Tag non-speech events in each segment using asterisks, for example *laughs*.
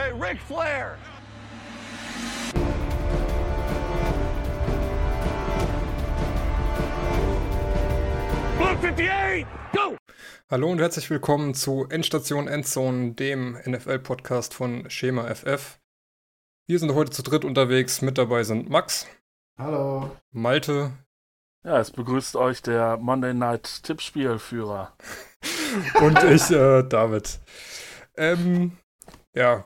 Hey, Ric Flair! Blue 58, go! Hallo und herzlich willkommen zu Endstation Endzone, dem NFL-Podcast von Schema FF. Wir sind heute zu dritt unterwegs. Mit dabei sind Max, Hallo. Malte Ja, es begrüßt euch der Monday Night Tippspielführer. *laughs* und ich, äh, David. Ähm, ja.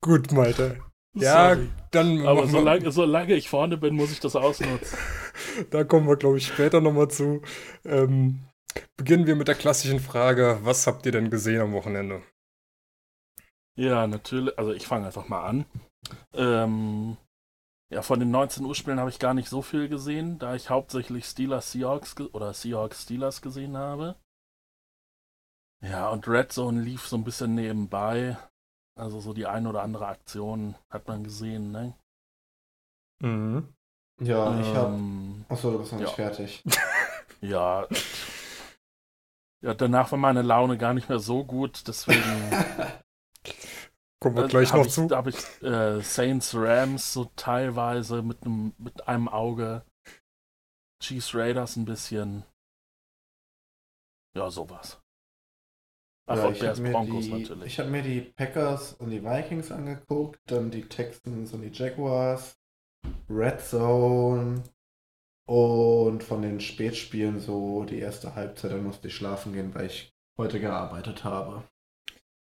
Gut, Malte. Ja, Sorry. dann Aber solange, solange ich vorne bin, muss ich das ausnutzen. *laughs* Da kommen wir, glaube ich, später nochmal zu. Ähm, beginnen wir mit der klassischen Frage: Was habt ihr denn gesehen am Wochenende? Ja, natürlich. Also ich fange einfach mal an. Ähm, ja, von den 19 Uhr Spielen habe ich gar nicht so viel gesehen, da ich hauptsächlich Steelers Seahawks oder Seahawks Steelers gesehen habe. Ja, und Red Zone lief so ein bisschen nebenbei. Also so die ein oder andere Aktion hat man gesehen, ne? Mhm. Ja, ich hab. Ähm, Achso, du bist noch nicht ja. fertig. *laughs* Ja. Ja, danach war meine Laune gar nicht mehr so gut, deswegen *laughs* Kommen wir äh, gleich noch ich, zu. habe ich äh, Saints Rams so teilweise mit einem mit einem Auge, Chiefs Raiders ein bisschen, ja sowas. Ach, ja, ich habe mir, Broncos die, ich hab mir die Packers und die Vikings angeguckt, dann die Texans und die Jaguars, Red Zone und von den Spätspielen so die erste Halbzeit, dann musste ich schlafen gehen, weil ich heute gearbeitet habe.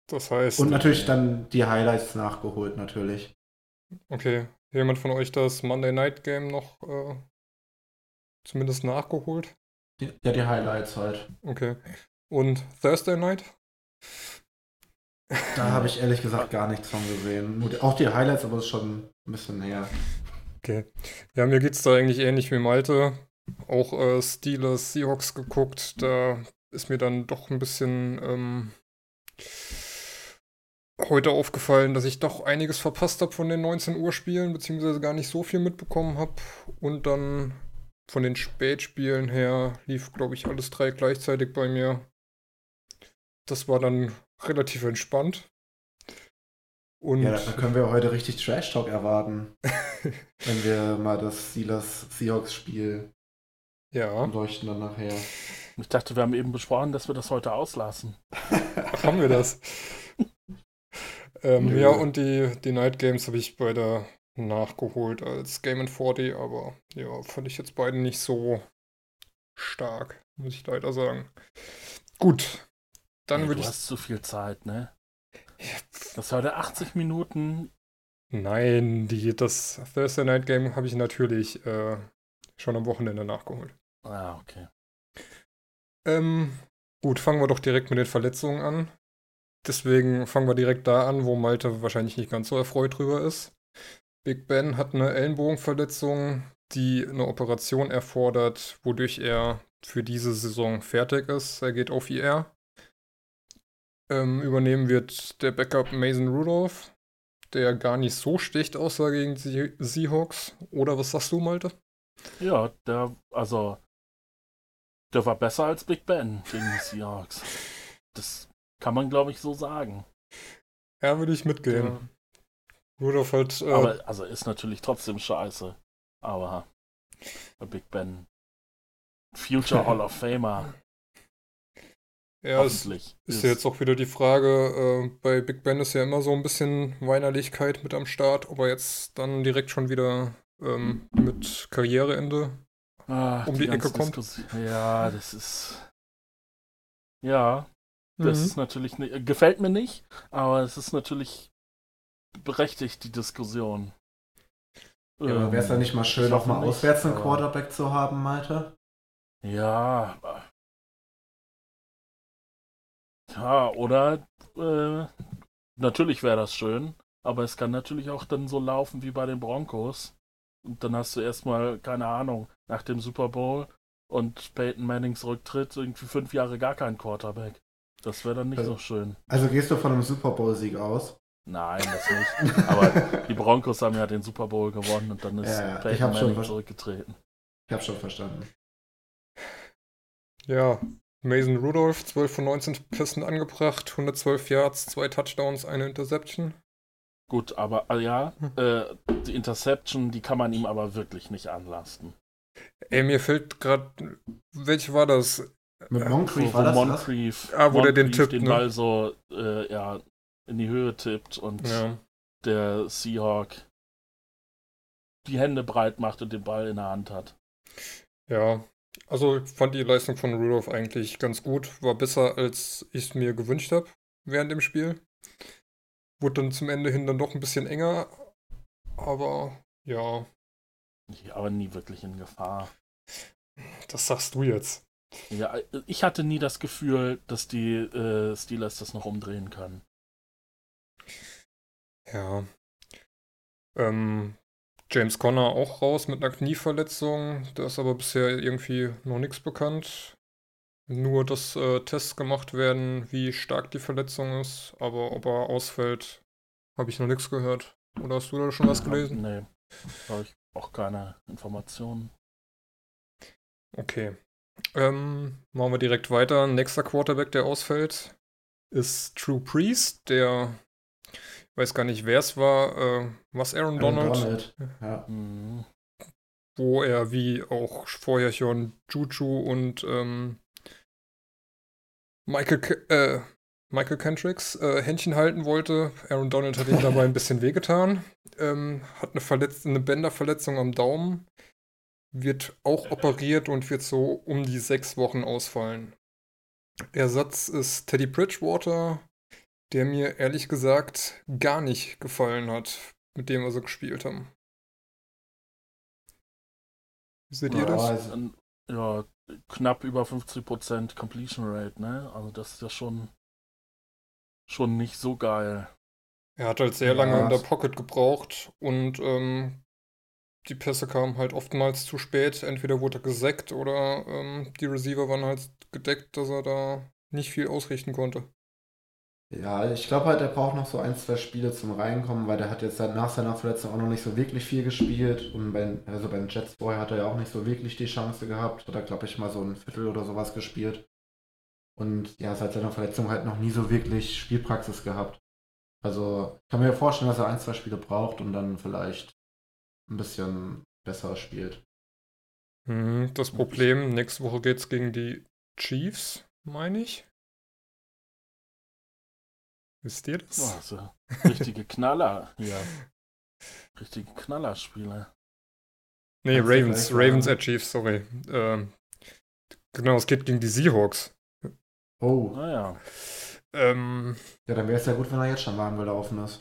Das heißt, Und natürlich dann die Highlights nachgeholt, natürlich. okay, jemand von euch das Monday Night Game noch äh, zumindest nachgeholt? Ja, die Highlights halt. Okay. Und Thursday Night? Da habe ich ehrlich gesagt gar nichts von gesehen. Auch die Highlights, aber das ist schon ein bisschen näher. Okay. Ja, mir geht's da eigentlich ähnlich wie Malte. Auch äh, Steelers Seahawks geguckt. Da ist mir dann doch ein bisschen ähm, heute aufgefallen, dass ich doch einiges verpasst habe von den 19 Uhr Spielen, beziehungsweise gar nicht so viel mitbekommen habe. Und dann von den Spätspielen her lief, glaube ich, alles drei gleichzeitig bei mir. Das war dann relativ entspannt. Und Ja, da können wir heute richtig Trash Talk erwarten, *laughs* wenn wir mal das Steelers Seahawks Spiel ja, leuchten dann nachher. Ich dachte, wir haben eben besprochen, dass wir das heute auslassen. *laughs* haben wir das. ähm, ja, und die, die Night Games habe ich beide nachgeholt als Game in 40, aber ja, fand ich jetzt beide nicht so stark, muss ich leider sagen. Gut, dann würde du ich. hast zu viel Zeit, ne? Das heute 80 Minuten. Nein, die, das Thursday Night Game habe ich natürlich äh, schon am Wochenende nachgeholt. Ah, okay. Ähm, gut, fangen wir doch direkt mit den Verletzungen an. Deswegen fangen wir direkt da an, wo Malte wahrscheinlich nicht ganz so erfreut drüber ist. Big Ben hat eine Ellenbogenverletzung, die eine Operation erfordert, wodurch er für diese Saison fertig ist. Er geht auf IR. Ähm, übernehmen wird der Backup Mason Rudolph, der gar nicht so schlecht aussah gegen die Seahawks. Oder was sagst du, Malte? Ja, der, also, der war besser als Big Ben gegen die Seahawks. Das kann man, glaube ich, so sagen. Ja, würde ich mitgehen. Rudolph hat. Äh, Aber, also, ist natürlich trotzdem scheiße. Aber Big Ben. Future *laughs* Hall of Famer, ja, es, hoffentlich. Ist ja jetzt auch wieder die Frage, äh, bei Big Ben ist ja immer so ein bisschen Weinerlichkeit mit am Start, ob er jetzt dann direkt schon wieder ähm, mit Karriereende. Ah, um die Ecke ganze kommt. Diskussion- Ja, das ist. Ja, das Mhm. ist natürlich. ni- Gefällt mir nicht, aber es ist natürlich berechtigt, die Diskussion. Ja, aber wäre es dann nicht mal schön, ich auch mal nicht, auswärts einen Quarterback zu haben, Malte? Ja. Ja, oder äh, natürlich wäre das schön, aber es kann natürlich auch dann so laufen wie bei den Broncos. Und dann hast du erstmal, keine Ahnung, nach dem Super Bowl und Peyton Mannings Rücktritt irgendwie fünf Jahre gar kein Quarterback. Das wäre dann nicht Also- so schön. Also gehst du von einem Super Bowl-Sieg aus? Nein, das nicht. Aber die Broncos haben ja den Super Bowl gewonnen und dann ist Ja, Peyton Manning zurückgetreten. Ich hab schon verstanden. Ja, Mason Rudolph, 12 von 19 Pässen angebracht, 112 Yards, zwei Touchdowns, eine Interception. Gut, aber äh, ja, Hm. äh, die Interception, die kann man ihm aber wirklich nicht anlasten. Ey, mir fällt gerade, welche war das? Mit Ja, Moncrief wo war das das? Moncrief, Ah, wo der den Moncrief tippt, den ne? Ball so äh, ja, in die Höhe tippt und Ja. der Seahawk die Hände breit macht und den Ball in der Hand hat. Ja, also ich fand die Leistung von Rudolph eigentlich ganz gut. War besser, als ich es mir gewünscht habe während dem Spiel. Wurde dann zum Ende hin dann doch ein bisschen enger. Aber ja, Ja, aber nie wirklich in Gefahr. das sagst du jetzt. Ja, ich hatte nie das Gefühl, dass die äh, Steelers das noch umdrehen können. Ja. Ähm, James Conner auch raus mit einer Knieverletzung. Da ist aber bisher irgendwie noch nichts bekannt. Nur, dass äh, Tests gemacht werden, wie stark die Verletzung ist. Aber ob er ausfällt, habe ich noch nichts gehört. Oder hast du da schon was gelesen? Nee, habe ich auch keine Informationen. Okay. Ähm, machen wir direkt weiter. Nächster Quarterback, der ausfällt, ist True Priest, der weiß gar nicht, wer es war, äh, was Aaron Aaron Donald, Donald. Ja. Mhm. wo er wie auch vorher schon Juju und ähm, Michael, äh, Michael Kendricks äh, Händchen halten wollte. Aaron Donald hat ihm dabei ein bisschen wehgetan. Ähm, hat eine, Verletz eine Bänderverletzung am Daumen. Wird auch operiert und wird so um die sechs Wochen ausfallen. Ersatz ist Teddy Bridgewater, der mir ehrlich gesagt gar nicht gefallen hat, mit dem wir so gespielt haben. Seht ihr Ja, das? Dann, ja, knapp über 50% Completion Rate, ne? Also das ist ja schon, schon nicht so geil. Er hat halt sehr Ja, lange in der Pocket gebraucht und ähm, die Pässe kamen halt oftmals zu spät. Entweder wurde er gesackt oder ähm, die Receiver waren halt gedeckt, dass er da nicht viel ausrichten konnte. Ja, ich glaube halt, er braucht noch so ein, zwei Spiele zum Reinkommen, weil der hat jetzt seit nach seiner Verletzung auch noch nicht so wirklich viel gespielt. Und bei, also bei den Jets vorher hat er ja auch nicht so wirklich die Chance gehabt. Hat er, glaube ich, mal so ein Viertel oder sowas gespielt. Und ja, seit seiner Verletzung halt noch nie so wirklich Spielpraxis gehabt. Also ich kann mir vorstellen, dass er ein, zwei Spiele braucht und dann vielleicht ein bisschen besser spielt. Mhm, das Problem, nächste Woche geht's gegen die Chiefs, meine ich. Wisst ihr das? Boah, also richtige Knaller *laughs* hier. Richtige Knallerspiele. nee, kannst du Ravens, Ravens at Chiefs, sorry. Ähm, genau, es geht gegen die Seahawks. Oh, Naja. Ähm, ja, dann wäre es ja gut, wenn er jetzt schon warm gelaufen ist.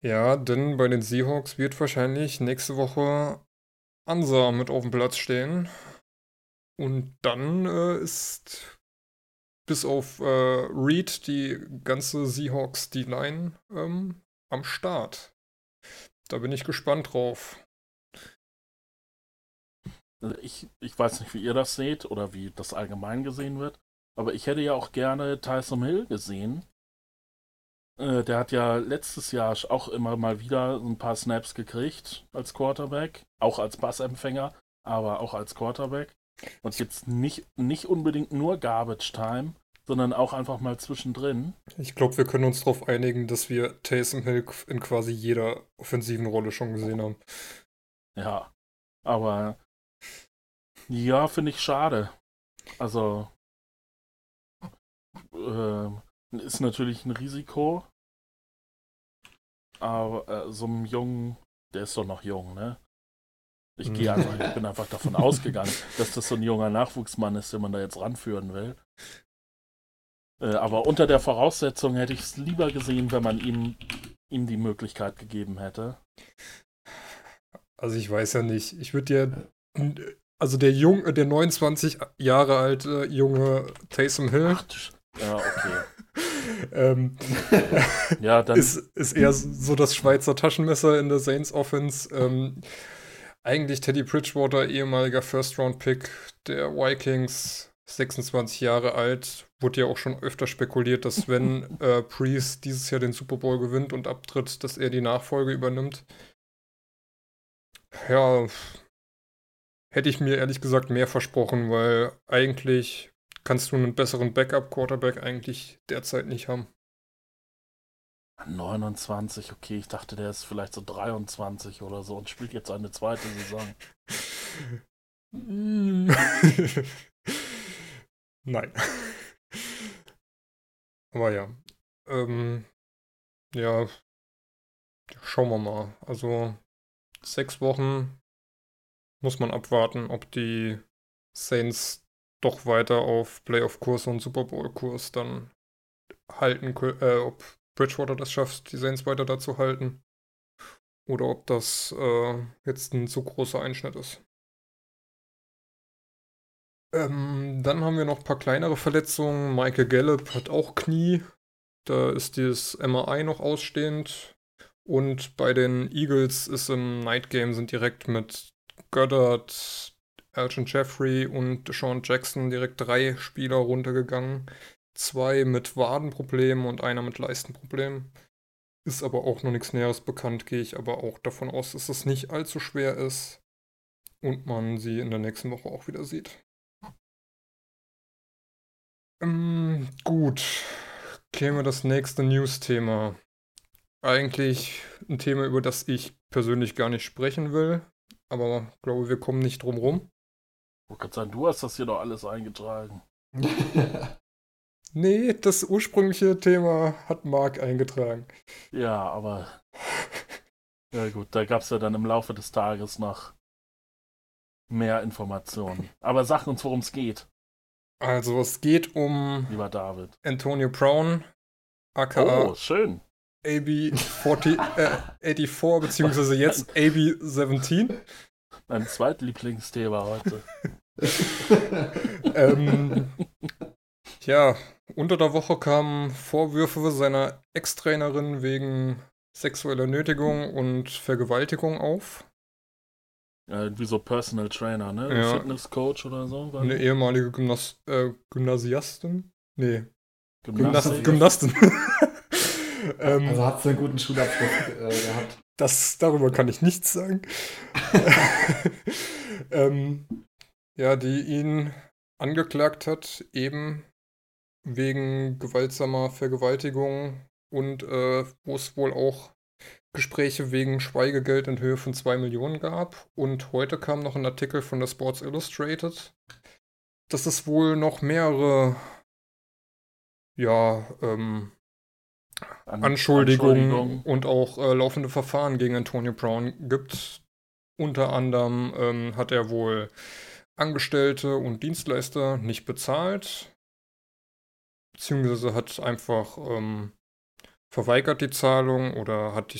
Ja, denn bei den Seahawks wird wahrscheinlich nächste Woche Ansa mit auf dem Platz stehen. Und dann äh, ist bis auf äh, Reed die ganze Seahawks D-Line ähm, am Start. Da bin ich gespannt drauf. Also Ich, ich weiß nicht, wie ihr das seht oder wie das allgemein gesehen wird, aber ich hätte ja auch gerne Tyson Hill gesehen. Äh, der hat ja letztes Jahr auch immer mal wieder ein paar Snaps gekriegt als Quarterback, auch als Passempfänger, aber auch als Quarterback. Und jetzt nicht, nicht unbedingt nur Garbage Time, sondern auch einfach mal zwischendrin. Ich glaube, wir können uns darauf einigen, dass wir Taysom Hill in quasi jeder offensiven Rolle schon gesehen haben. Ja, aber ja, finde ich schade. Also ähm, ist natürlich ein Risiko, aber äh, so einem Jungen, der ist doch noch jung, ne? Ich gehe Mhm. einfach, ich bin *laughs* einfach davon ausgegangen, dass das so ein junger Nachwuchsmann ist, den man da jetzt ranführen will. Äh, aber unter der Voraussetzung hätte ich es lieber gesehen, wenn man ihm, ihm die Möglichkeit gegeben hätte. Also ich weiß ja nicht. Ich würde dir, also der Jung, äh, der 29 Jahre alte junge Taysom Hill, Ach, ja, okay. *laughs* ähm, Ja, dann ist, ist eher so das Schweizer Taschenmesser in der Saints Offense. Ähm, eigentlich Teddy Bridgewater, ehemaliger First-Round-Pick der Vikings, 26 Jahre alt. Wurde ja auch schon öfter spekuliert, dass *laughs* wenn äh, Priest dieses Jahr den Super Bowl gewinnt und abtritt, dass er die Nachfolge übernimmt. Ja, hätte ich mir ehrlich gesagt mehr versprochen, weil eigentlich kannst du einen besseren Backup-Quarterback eigentlich derzeit nicht haben. 29, okay, ich dachte, der ist vielleicht so 23 oder so und spielt jetzt eine zweite Saison. *laughs* *laughs* Nein. *laughs* Aber ja. Ähm, ja, schauen wir mal. Also sechs Wochen muss man abwarten, ob die Saints doch weiter auf Playoff-Kurs und Super Bowl-Kurs dann halten, äh, ob Bridgewater das schafft, die Saints weiter dazu halten. Oder ob das äh, jetzt ein zu großer Einschnitt ist. Ähm, dann haben wir noch ein paar kleinere Verletzungen. Michael Gallup hat auch Knie. Da ist dieses MRI noch ausstehend. Und bei den Eagles ist im Night Game sind direkt mit Goddard, Elgin Jeffrey und Deshaun Jackson direkt drei Spieler runtergegangen. Zwei mit Wadenproblemen und einer mit Leistenproblemen. Ist aber auch noch nichts Näheres bekannt, gehe ich aber auch davon aus, dass es nicht allzu schwer ist und man sie in der nächsten Woche auch wieder sieht. Ähm, gut, käme das nächste News-Thema. Eigentlich ein Thema, über das ich persönlich gar nicht sprechen will, aber glaube, wir kommen nicht drum rum. Ich kann sagen, du hast das hier doch alles eingetragen. *laughs* nee, das ursprüngliche Thema hat Marc eingetragen. Ja, aber. *laughs* ja, gut, da gab es ja dann im Laufe des Tages noch mehr Informationen. Aber sag uns, worum es geht. Also, es geht um. Lieber David. Antonio Brown, aka. Oh, schön. AB 84, beziehungsweise jetzt *laughs* AB 17. Mein zweitlieblingsthema heute. *laughs* ähm, ja, unter der Woche kamen Vorwürfe seiner Ex-Trainerin wegen sexueller Nötigung und Vergewaltigung auf. Ja, wie so Personal Trainer, ne? Ja. Fitnesscoach oder so. Eine ehemalige Gymnas äh, Gymnasiastin? Nee. Gymnastin. Gymnastin. *laughs* ähm, also hat sie einen guten Schulabschluss äh, gehabt. Das, darüber kann ich nichts sagen. *laughs* ähm, ja, die ihn angeklagt hat, eben wegen gewaltsamer Vergewaltigung und äh, wo es wohl auch Gespräche wegen Schweigegeld in Höhe von 2 Millionen gab. Und heute kam noch ein Artikel von der Sports Illustrated, dass es wohl noch mehrere ja, ähm, An Anschuldigungen Anschuldigung. und auch äh, laufende Verfahren gegen Antonio Brown gibt. Unter anderem ähm, hat er wohl Angestellte und Dienstleister nicht bezahlt, beziehungsweise hat einfach ähm, verweigert die Zahlung oder hat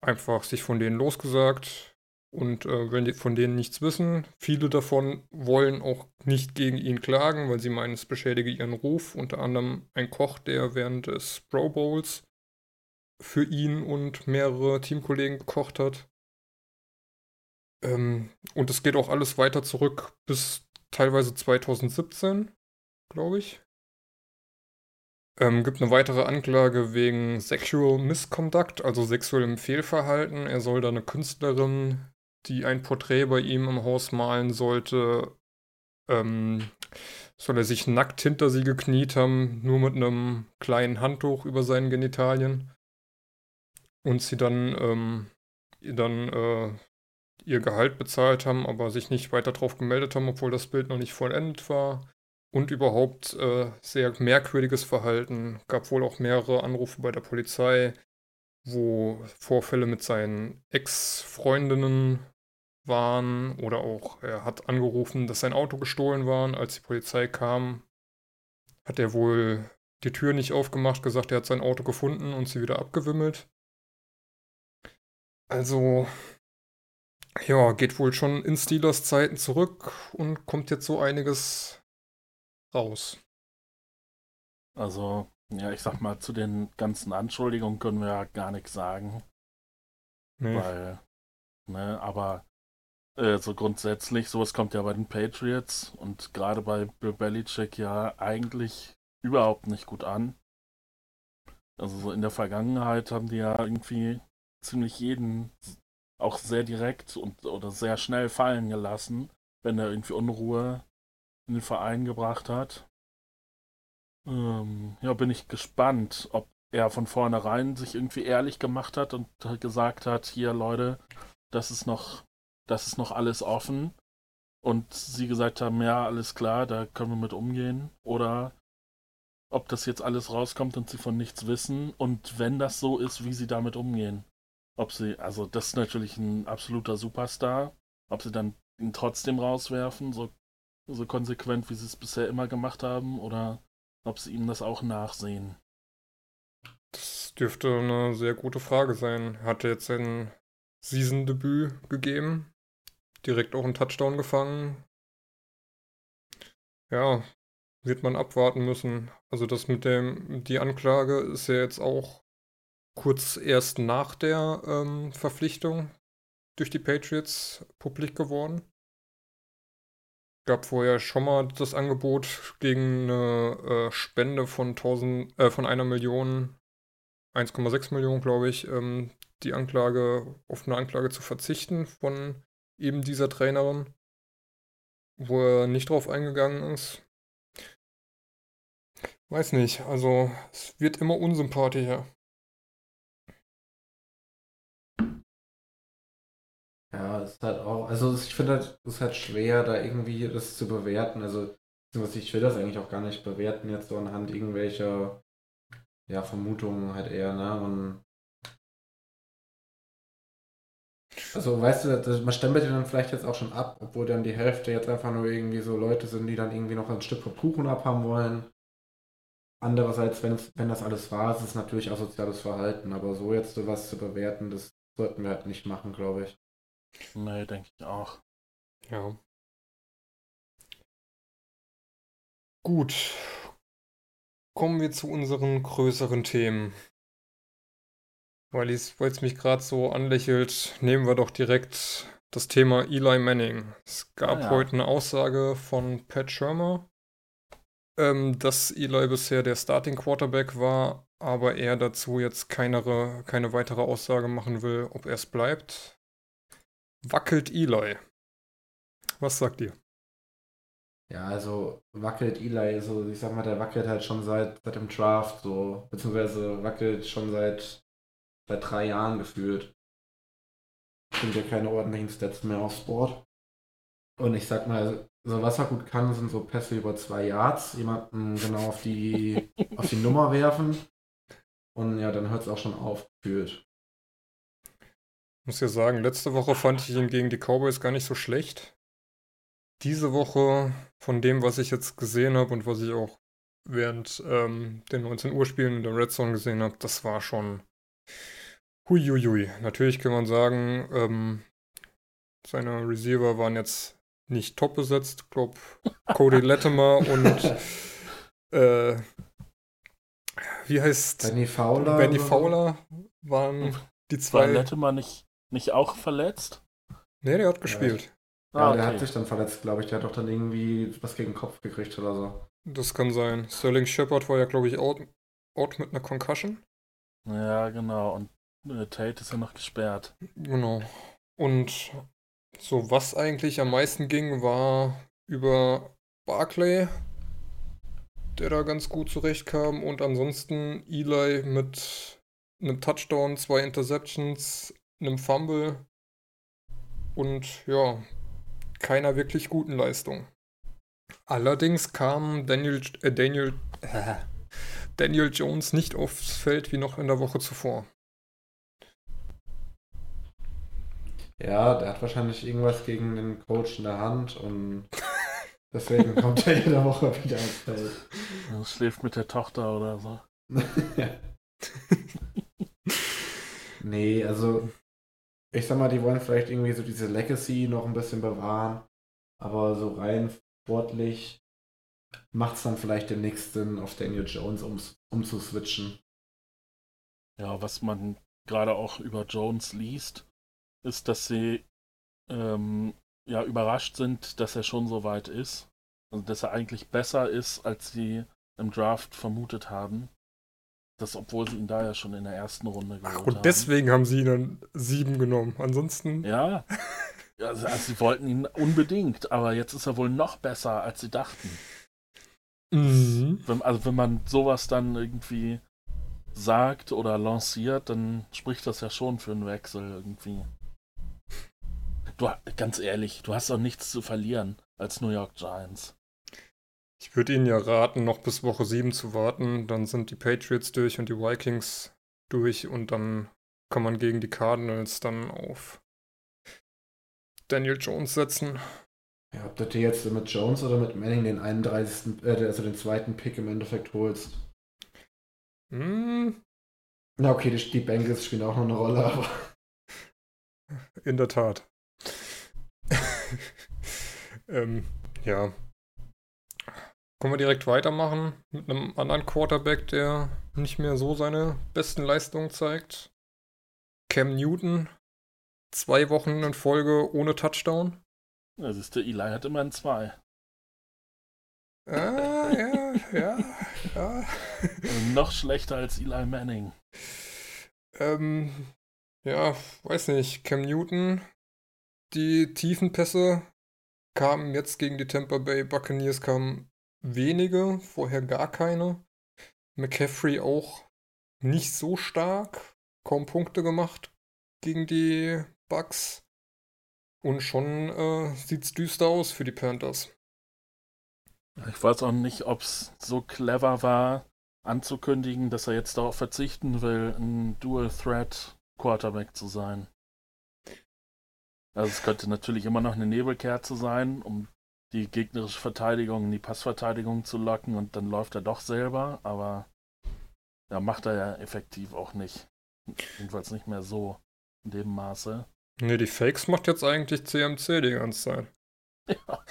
einfach sich von denen losgesagt und äh, wenn die von denen nichts wissen. Viele davon wollen auch nicht gegen ihn klagen, weil sie meinen, es beschädige ihren Ruf. Unter anderem ein Koch, der während des Pro Bowls für ihn und mehrere Teamkollegen gekocht hat. Ähm, und es geht auch alles weiter zurück bis teilweise 2017, glaube ich. Ähm, gibt eine weitere Anklage wegen Sexual Misconduct, also sexuellem Fehlverhalten. Er soll da eine Künstlerin, die ein Porträt bei ihm im Haus malen sollte, ähm, soll er sich nackt hinter sie gekniet haben, nur mit einem kleinen Handtuch über seinen Genitalien. Und sie dann, ähm, dann äh, ihr Gehalt bezahlt haben, aber sich nicht weiter drauf gemeldet haben, obwohl das Bild noch nicht vollendet war. Und überhaupt äh, sehr merkwürdiges Verhalten. Gab wohl auch mehrere Anrufe bei der Polizei, wo Vorfälle mit seinen Ex-Freundinnen waren oder auch er hat angerufen, dass sein Auto gestohlen war. Als die Polizei kam, hat er wohl die Tür nicht aufgemacht, gesagt, er hat sein Auto gefunden und sie wieder abgewimmelt. Also, ja, geht wohl schon in Steelers Zeiten zurück und kommt jetzt so einiges raus. Also, ja, ich sag mal, zu den ganzen Anschuldigungen können wir ja gar nichts sagen. Nee. Weil, ne, aber äh, so grundsätzlich, sowas kommt ja bei den Patriots und gerade bei Bill Belichick ja eigentlich überhaupt nicht gut an. Also so in der Vergangenheit haben die ja irgendwie ziemlich jeden auch sehr direkt und oder sehr schnell fallen gelassen, wenn er irgendwie Unruhe in den Verein gebracht hat. Ähm, ja, bin ich gespannt, ob er von vornherein sich irgendwie ehrlich gemacht hat und gesagt hat, hier Leute, das ist noch, das ist noch alles offen. Und sie gesagt haben, ja, alles klar, da können wir mit umgehen. Oder ob das jetzt alles rauskommt und sie von nichts wissen und wenn das so ist, wie sie damit umgehen. Ob sie, also das ist natürlich ein absoluter Superstar, ob sie dann ihn trotzdem rauswerfen, so, so konsequent, wie sie es bisher immer gemacht haben, oder ob sie ihm das auch nachsehen. Das dürfte eine sehr gute Frage sein. Hat er jetzt sein Season-Debüt gegeben, direkt auch einen Touchdown gefangen. Ja, wird man abwarten müssen. Also das mit dem, die Anklage ist ja jetzt auch kurz erst nach der ähm, Verpflichtung durch die Patriots publik geworden. Gab vorher schon mal das Angebot gegen eine äh, Spende von 1000, äh, von einer Million, 1,6 Millionen, glaube ich, ähm, die Anklage, auf eine Anklage zu verzichten von eben dieser Trainerin, wo er nicht drauf eingegangen ist. Weiß nicht, also es wird immer unsympathischer. Ja, ist halt auch, also ich finde halt, es ist halt schwer, da irgendwie das zu bewerten. Also, ich will das eigentlich auch gar nicht bewerten, jetzt so anhand irgendwelcher, ja, Vermutungen halt eher, ne? Und also, weißt du, man stempelt ja dann vielleicht jetzt auch schon ab, obwohl dann die Hälfte jetzt einfach nur irgendwie so Leute sind, die dann irgendwie noch ein Stück vom Kuchen abhaben wollen. Andererseits, wenn, wenn das alles ist, ist es natürlich asoziales Verhalten, aber so jetzt sowas zu bewerten, das sollten wir halt nicht machen, glaube ich. Nee, denke ich auch. Ja. Gut. Kommen wir zu unseren größeren Themen. Weil es mich gerade so anlächelt, nehmen wir doch direkt das Thema Eli Manning. Es gab ah, ja. heute eine Aussage von Pat Schirmer, ähm, dass Eli bisher der Starting Quarterback war, aber er dazu jetzt keine, keine weitere Aussage machen will, ob er es bleibt wackelt Eli. Was sagt ihr? Ja, also wackelt Eli, so ich sag mal, der wackelt halt schon seit, seit dem Draft, so, beziehungsweise wackelt schon seit, seit drei Jahren gefühlt. Sind ja keine ordentlichen Stats mehr aufs Board. Und ich sag mal, so was er gut kann, sind so Pässe über zwei Yards, jemanden genau auf die, *laughs* auf die Nummer werfen. Und ja, dann hört es auch schon auf, gefühlt muss ja sagen, letzte Woche fand ich ihn gegen die Cowboys gar nicht so schlecht. Diese Woche, von dem, was ich jetzt gesehen habe und was ich auch während ähm, den 19 Uhr Spielen in der Red Zone gesehen habe, das war schon huiuiui. Natürlich kann man sagen, ähm, seine Receiver waren jetzt nicht top besetzt. Ich glaube, *laughs* Cody Latimer und äh, wie heißt Benny Fowler? Benny Fowler waren die zwei. War Latimer nicht nicht auch verletzt? Nee, der hat gespielt. Ja, ja okay. der hat sich dann verletzt, glaube ich. Der hat doch dann irgendwie was gegen den Kopf gekriegt oder so. Das kann sein. Sterling Shepard war ja, glaube ich, out, out mit einer Concussion. Ja, genau. Und äh, Tate ist ja noch gesperrt. Genau. Und so, was eigentlich am meisten ging, war über Barclay, der da ganz gut zurechtkam. Und ansonsten Eli mit einem Touchdown, zwei Interceptions, einem Fumble und ja, keiner wirklich guten Leistung. Allerdings kam Daniel, äh, Daniel, äh, *laughs* Daniel Jones nicht aufs Feld wie noch in der Woche zuvor. Ja, der hat wahrscheinlich irgendwas gegen den Coach in der Hand und *laughs* deswegen kommt er jede Woche wieder ins Feld. *laughs* Er schläft mit der Tochter oder so. nee, also ich sag mal, die wollen vielleicht irgendwie so diese Legacy noch ein bisschen bewahren, aber so rein sportlich macht es dann vielleicht den nächsten auf Daniel Jones um, umzuswitchen. Ja, was man gerade auch über Jones liest, ist, dass sie ähm, ja überrascht sind, dass er schon so weit ist. Also dass er eigentlich besser ist, als sie im Draft vermutet haben. Das, obwohl sie ihn da ja schon in der ersten Runde geholt Ach, und haben. deswegen haben sie ihn dann sieben genommen. Ansonsten. Ja. Also, also, sie wollten ihn unbedingt, aber jetzt ist er wohl noch besser, als sie dachten. Mhm. Wenn, also wenn man sowas dann irgendwie sagt oder lanciert, dann spricht das ja schon für einen Wechsel irgendwie. Du, ganz ehrlich, du hast doch nichts zu verlieren als New York Giants. Ich würde Ihnen ja raten, noch bis Woche 7 zu warten. Dann sind die Patriots durch und die Vikings durch und dann kann man gegen die Cardinals dann auf Daniel Jones setzen. Ja, ob du dir jetzt mit Jones oder mit Manning den 31. Äh, also den zweiten Pick im Endeffekt holst. Hm, Na okay, die, die Bengals spielen auch noch eine Rolle, aber. in der Tat. *laughs* ähm, ja. Können wir direkt weitermachen mit einem anderen Quarterback, der nicht mehr so seine besten Leistungen zeigt. Cam Newton, zwei Wochen in Folge ohne Touchdown. Ja, siehst du, Eli hat immerhin zwei. Ah, ja, ja, ja. Also noch schlechter als Eli Manning. Ähm, ja, weiß nicht. Cam Newton, die tiefen Pässe kamen jetzt gegen die Tampa Bay Buccaneers kamen wenige, vorher gar keine. McCaffrey auch nicht so stark, kaum Punkte gemacht gegen die Bucks. Und schon äh, sieht's düster aus für die Panthers. Ich weiß auch nicht, ob es so clever war, anzukündigen, dass er jetzt darauf verzichten will, ein Dual-Threat-Quarterback zu sein. Also es könnte natürlich immer noch eine Nebelkerze sein, um die gegnerische Verteidigung in die Passverteidigung zu locken und dann läuft er doch selber, aber ja, macht er ja effektiv auch nicht. Jedenfalls nicht mehr so in dem Maße. Ne, die Fakes macht jetzt eigentlich CMC die ganze Zeit. *laughs* Ja.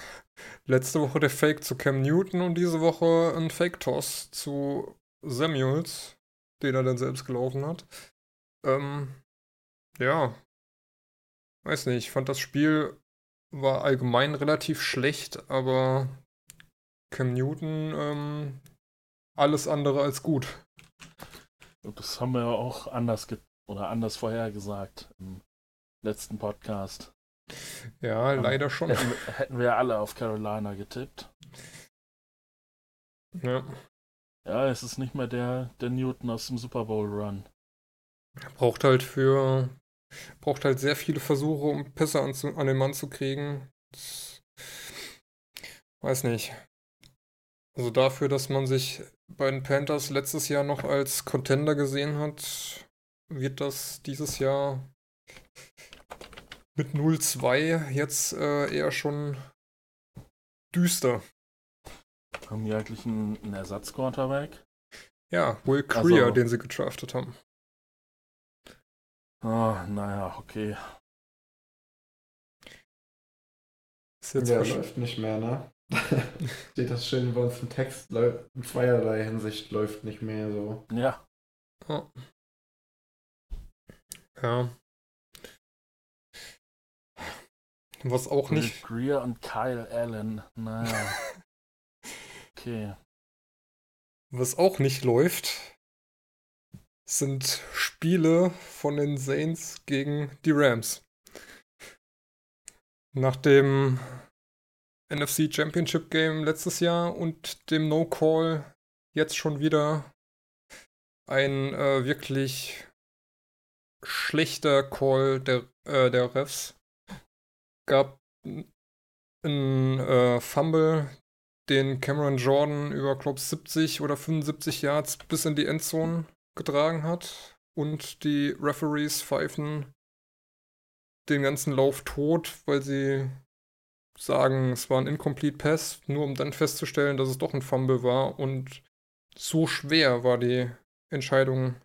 Letzte Woche der Fake zu Cam Newton und diese Woche ein Fake-Toss zu Samuels, den er dann selbst gelaufen hat. Ähm, ja. Weiß nicht, ich fand das Spiel war allgemein relativ schlecht, aber Cam Newton ähm, alles andere als gut. Das haben wir ja auch anders oder anders vorhergesagt im letzten Podcast. Ja, leider schon. Hätten, wir- hätten wir alle auf Carolina getippt. Ja. Ja, es ist nicht mehr der, der Newton aus dem Super Bowl Run. Braucht halt für. Braucht halt sehr viele Versuche, um Pässe an, an den Mann zu kriegen. Das, weiß nicht. Also dafür, dass man sich bei den Panthers letztes Jahr noch als Contender gesehen hat, wird das dieses Jahr mit 0-2 jetzt äh, eher schon düster. Haben die eigentlich einen, einen Ersatz-Quarterback? Ja, Will Creer, Also- den sie gedraftet haben. Ah, naja, okay. Ist jetzt ja, läuft nicht mehr, ne? *laughs* Steht das schön bei uns im Text, in zweierlei Hinsicht läuft nicht mehr so. Ja, Ja. Ja. Was auch Will nicht. Greer und Kyle Allen. Naja. *laughs* Okay. Was auch nicht läuft, sind Spiele von den Saints gegen die Rams. Nach dem NFC Championship Game letztes Jahr und dem No Call jetzt schon wieder ein äh, wirklich schlechter Call der, äh, der Refs. Gab ein äh, Fumble, den Cameron Jordan über, glaub 70 oder 75 Yards bis in die Endzone getragen hat. Und die Referees pfeifen den ganzen Lauf tot, weil sie sagen, es war ein Incomplete Pass, nur um dann festzustellen, dass es doch ein Fumble war. Und so schwer war die Entscheidung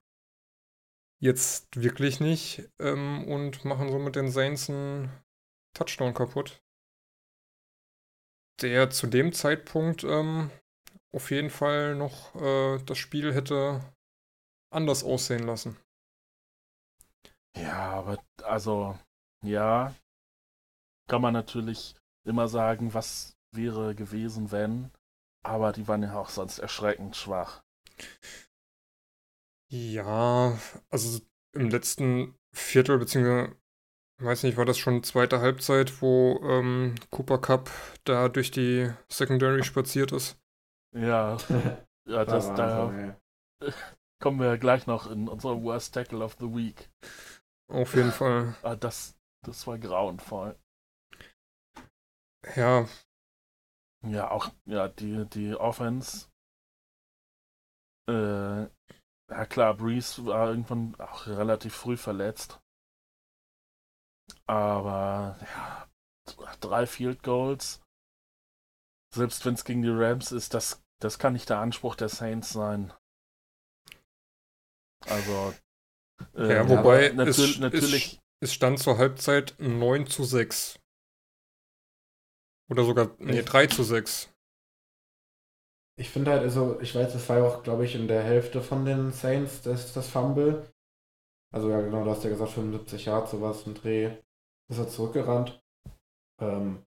jetzt wirklich nicht ähm, und machen somit den Saints einen Touchdown kaputt der zu dem Zeitpunkt ähm, auf jeden Fall noch äh, das Spiel hätte anders aussehen lassen. Ja, aber also, ja, kann man natürlich immer sagen, was wäre gewesen, wenn. Aber die waren ja auch sonst erschreckend schwach. Ja, also im letzten Viertel, beziehungsweise, ich weiß nicht, war das schon zweite Halbzeit, wo ähm, Cooper Cup da durch die Secondary spaziert ist. Ja, *laughs* ja das, da. *laughs* kommen wir ja gleich noch in unser Worst Tackle of the Week. Auf jeden Fall. Ah, das, das war grauenvoll. Ja, Ja, auch, ja, die, die Offense. Äh, ja klar, Breeze war irgendwann auch relativ früh verletzt. Aber, ja, drei Field Goals. Selbst wenn es gegen die Rams ist, das, das kann nicht der Anspruch der Saints sein. Also, äh, ja wobei aber es, natür natürlich. es, es stand zur Halbzeit 9 zu 6. Oder sogar, nee, Echt? 3 zu 6. Ich finde halt, also, ich weiß, das war ja auch, glaube ich, in der Hälfte von den Saints das, das Fumble. Also ja, genau, du hast ja gesagt, 75 Yards, sowas, ein Dreh. Ist er zurückgerannt. Ähm,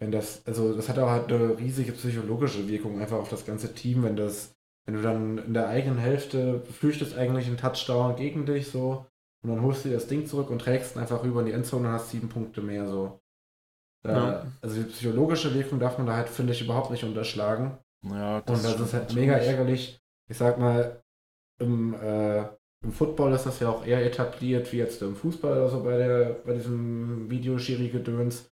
wenn das, also das hat auch halt eine riesige psychologische Wirkung einfach auf das ganze Team, wenn das, wenn du dann in der eigenen Hälfte befürchtest eigentlich einen Touchdown gegen dich so und dann holst du dir das Ding zurück und trägst ihn einfach rüber in die Endzone und hast sieben Punkte mehr so. Da, Ja. Also die psychologische Wirkung darf man da halt, finde ich, überhaupt nicht unterschlagen. Ja, Und das ist halt mega ärgerlich. Ich sag mal, im, äh, im Football ist das ja auch eher etabliert, wie jetzt im Fußball oder so bei, der, bei diesem Videoschiri-Gedöns,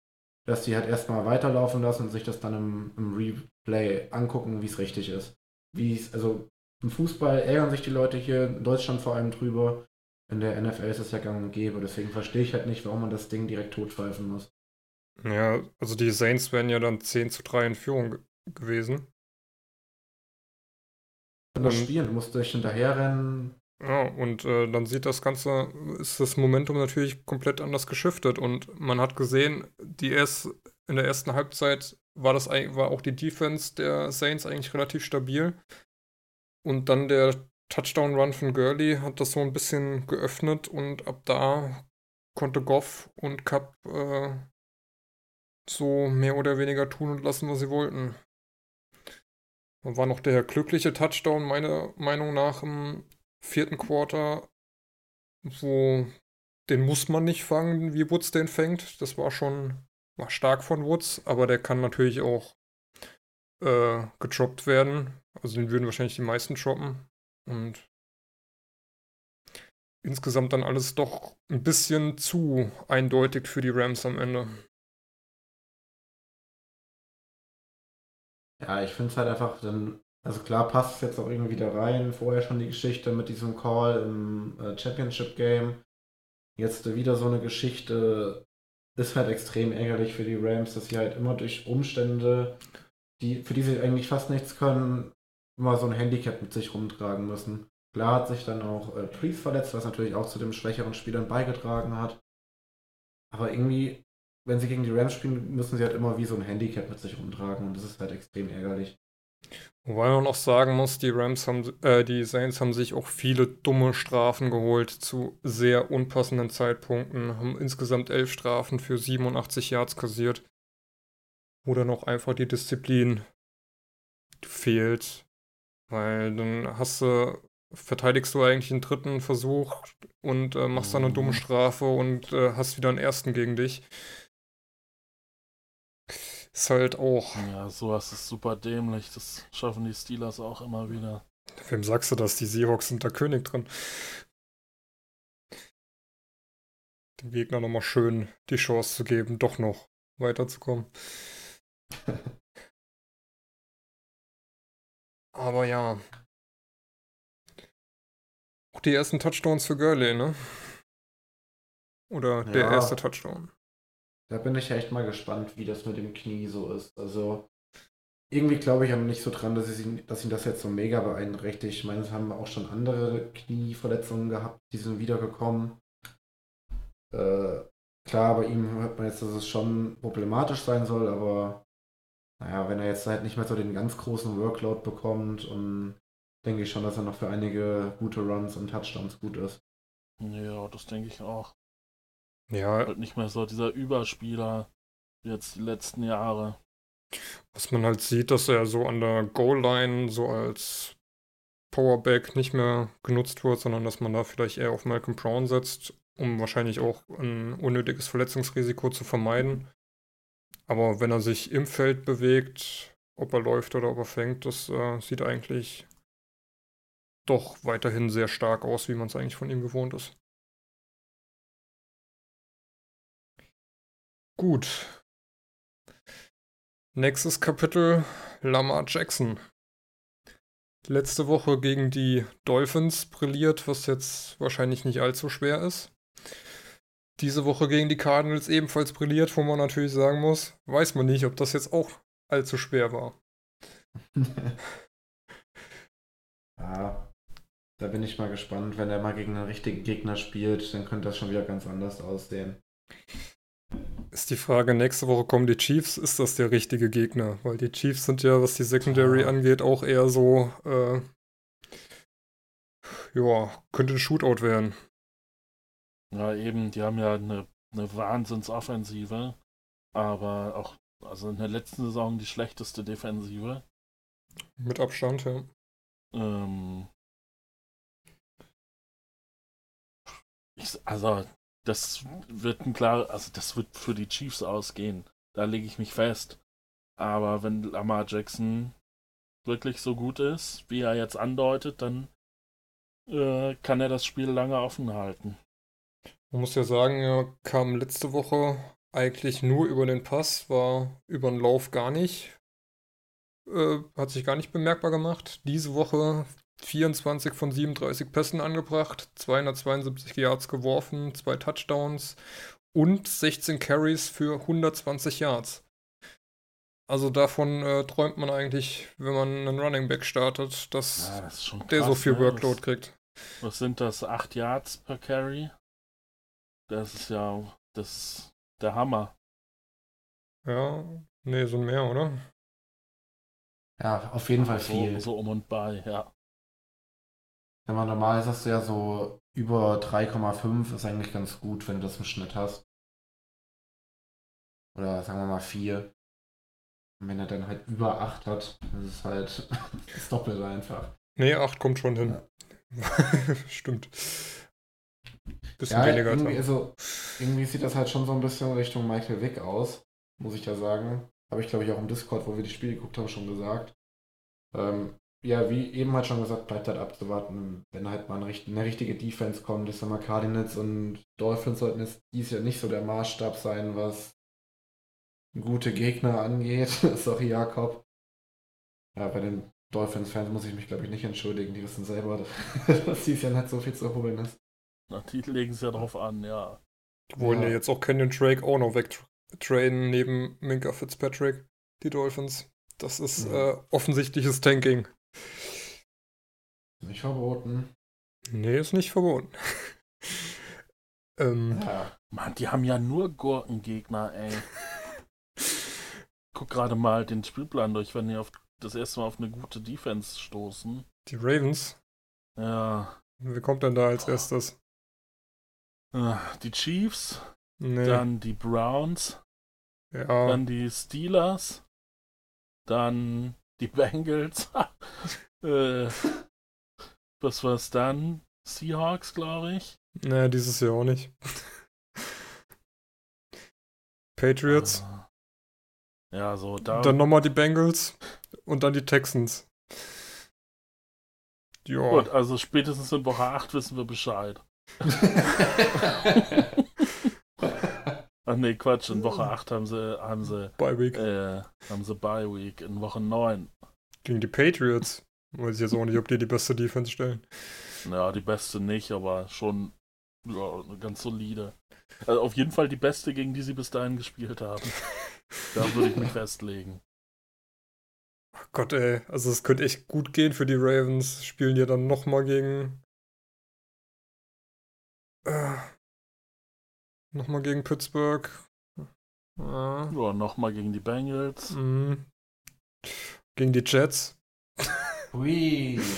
dass die halt erstmal weiterlaufen lassen und sich das dann im, im Replay angucken, wie es richtig ist. Wie es, also im Fußball ärgern sich die Leute hier, in Deutschland vor allem drüber. In der NFL ist es ja gang und gäbe, deswegen verstehe ich halt nicht, warum man das Ding direkt totpfeifen muss. Ja, also die Saints wären ja dann 10 zu 3 in Führung ge- gewesen. Und das Mhm. Spielen, du musst durch hinterherrennen. Ja, und äh, dann sieht das Ganze, ist das Momentum natürlich komplett anders geschiftet. Und man hat gesehen, die erst, in der ersten Halbzeit war das war auch die Defense der Saints eigentlich relativ stabil. Und dann der Touchdown-Run von Gurley hat das so ein bisschen geöffnet und ab da konnte Goff und Cup äh, so mehr oder weniger tun und lassen, was sie wollten. Dann war noch der glückliche Touchdown, meiner Meinung nach, im vierten Quarter, wo den muss man nicht fangen, wie Woods den fängt. Das war schon war stark von Woods, aber der kann natürlich auch äh, getroppt werden. Also den würden wahrscheinlich die meisten droppen. Und insgesamt dann alles doch ein bisschen zu eindeutig für die Rams am Ende. Ja, ich finde es halt einfach dann, also klar passt es jetzt auch irgendwie da rein. Vorher schon die Geschichte mit diesem Call im äh, Championship Game. Jetzt wieder so eine Geschichte. Ist halt extrem ärgerlich für die Rams, dass sie halt immer durch Umstände, die, für die sie eigentlich fast nichts können, immer so ein Handicap mit sich rumtragen müssen. Klar hat sich dann auch äh, Priest verletzt, was natürlich auch zu den schwächeren Spielern beigetragen hat. Aber irgendwie, wenn sie gegen die Rams spielen, müssen sie halt immer wie so ein Handicap mit sich rumtragen und das ist halt extrem ärgerlich. Wobei man noch sagen muss, die Rams haben, äh, die Saints haben sich auch viele dumme Strafen geholt zu sehr unpassenden Zeitpunkten, haben insgesamt elf Strafen für 87 Yards kassiert. Wo dann auch einfach die Disziplin fehlt. Weil dann hast du, verteidigst du eigentlich einen dritten Versuch und äh, machst dann eine dumme Mhm. Strafe und äh, hast wieder einen ersten gegen dich. Ist halt auch. Ja, sowas ist super dämlich. Das schaffen die Steelers auch immer wieder. Wem sagst du das? Die Seahawks sind da König drin. Dem Gegner nochmal schön die Chance zu geben, doch noch weiterzukommen. *laughs* Aber ja. Auch die ersten Touchdowns für Gurley, ne? Oder der Ja. erste Touchdown. Da bin ich echt mal gespannt, wie das mit dem Knie so ist. Also irgendwie glaube ich aber nicht so dran, dass, ihn, dass ihn das jetzt so mega beeinträchtigt. Ich meine, es haben auch schon andere Knieverletzungen gehabt, die sind wiedergekommen. Äh, klar, bei ihm hört man jetzt, dass es schon problematisch sein soll, aber naja, wenn er jetzt halt nicht mehr so den ganz großen Workload bekommt und denke ich schon, dass er noch für einige gute Runs und Touchdowns gut ist. Ja, das denke ich auch. Ja, Halt nicht mehr so dieser Überspieler wie jetzt die letzten Jahre. was man halt sieht, dass er so an der Goal-Line so als Powerback nicht mehr genutzt wird, sondern dass man da vielleicht eher auf Malcolm Brown setzt, um wahrscheinlich auch ein unnötiges Verletzungsrisiko zu vermeiden. Aber wenn er sich im Feld bewegt, ob er läuft oder ob er fängt, das äh, sieht eigentlich doch weiterhin sehr stark aus, wie man es eigentlich von ihm gewohnt ist. Gut. Nächstes Kapitel: Lamar Jackson. Letzte Woche gegen die Dolphins brilliert, was jetzt wahrscheinlich nicht allzu schwer ist. Diese Woche gegen die Cardinals ebenfalls brilliert, wo man natürlich sagen muss, weiß man nicht, ob das jetzt auch allzu schwer war. *laughs* ja, da bin ich mal gespannt. Wenn er mal gegen einen richtigen Gegner spielt, dann könnte das schon wieder ganz anders aussehen. Ist die Frage, nächste Woche kommen die Chiefs, ist das der richtige Gegner? Weil die Chiefs sind ja, was die Secondary ja. angeht, auch eher so, äh, ja, könnte ein Shootout werden. Ja, eben, die haben ja eine, eine Wahnsinnsoffensive, aber auch, also in der letzten Saison die schlechteste Defensive. Mit Abstand, ja. Ähm, ich, also, das wird ein klar, also das wird für die Chiefs ausgehen. Da lege ich mich fest. Aber wenn Lamar Jackson wirklich so gut ist, wie er jetzt andeutet, dann äh, kann er das Spiel lange offen halten. Man muss ja sagen, er kam letzte Woche eigentlich nur über den Pass, war über den Lauf gar nicht. Äh, hat sich gar nicht bemerkbar gemacht. Diese Woche 24 von 37 Pässen angebracht, 272 Yards geworfen, zwei Touchdowns und 16 Carries für 120 Yards. Also davon äh, träumt man eigentlich, wenn man einen Running Back startet, dass ja, das krass, der so viel ne? Workload was, kriegt. Was sind das? 8 Yards per Carry? Das ist ja das der Hammer. Ja, nee, so mehr, oder? Ja, auf jeden Fall viel. So, so um und bei, ja. Wenn man normal ist, hast du ja so über 3,5 ist eigentlich ganz gut, wenn du das im Schnitt hast. Oder sagen wir mal 4. Und wenn er dann halt über 8 hat, das ist halt *laughs* das Doppelte einfach. Nee, 8 kommt schon hin. Ja. *laughs* Stimmt. Bisschen ja, weniger. Irgendwie, also, irgendwie sieht das halt schon so ein bisschen Richtung Michael Wick aus, muss ich ja sagen. Habe ich, glaube ich, auch im Discord, wo wir die Spiele geguckt haben, schon gesagt. Ähm, ja, wie eben halt schon gesagt, bleibt halt abzuwarten, wenn halt mal eine, eine richtige Defense kommt. Ich sag mal, Cardinals und Dolphins sollten jetzt dies Jahr nicht so der Maßstab sein, was gute Gegner angeht. *laughs* Sorry, Jakob. Ja, bei den Dolphins-Fans muss ich mich, glaube ich, nicht entschuldigen. Die wissen selber, *laughs* dass dies Jahr nicht so viel zu holen ist. Na, die legen es ja drauf an, ja. Die wollen ja, ja jetzt auch Kenyon Drake auch noch wegtrainen neben Minka Fitzpatrick, die Dolphins. Das ist ja. äh, offensichtliches Tanking. Nicht verboten. Nee, ist nicht verboten. *laughs* ähm, ja. Mann, die haben ja nur Gurkengegner, ey. Guck gerade mal den Spielplan durch, wenn die auf das erste Mal auf eine gute Defense stoßen. Die Ravens? Ja. Wer kommt denn da als erstes? Äh, die Chiefs, nee. dann die Browns, ja. dann die Steelers, dann die Bengals. *laughs* äh, was war's dann? Seahawks, glaube ich. Naja, dieses Jahr auch nicht. Patriots. Uh, ja, so da. Dann nochmal die Bengals und dann die Texans. Ja. Gut, also spätestens in Woche 8 wissen wir Bescheid. *laughs* *laughs* Ach nee, Quatsch, in Woche 8 haben sie, haben sie, Bye Week. Äh, haben sie Bye Week, in Woche 9. Gegen die Patriots. Weiß ich jetzt auch nicht, ob die die beste Defense stellen. Ja, die beste nicht, aber schon ja, ganz solide. Also auf jeden Fall die beste, gegen die sie bis dahin gespielt haben. da würde ich mich *laughs* festlegen. Ach Gott, ey. Also es könnte echt gut gehen für die Ravens. Spielen die dann nochmal gegen äh, nochmal gegen Pittsburgh. Äh, ja, nochmal gegen die Bengals. Mhm. Gegen die Jets. Ui. *laughs*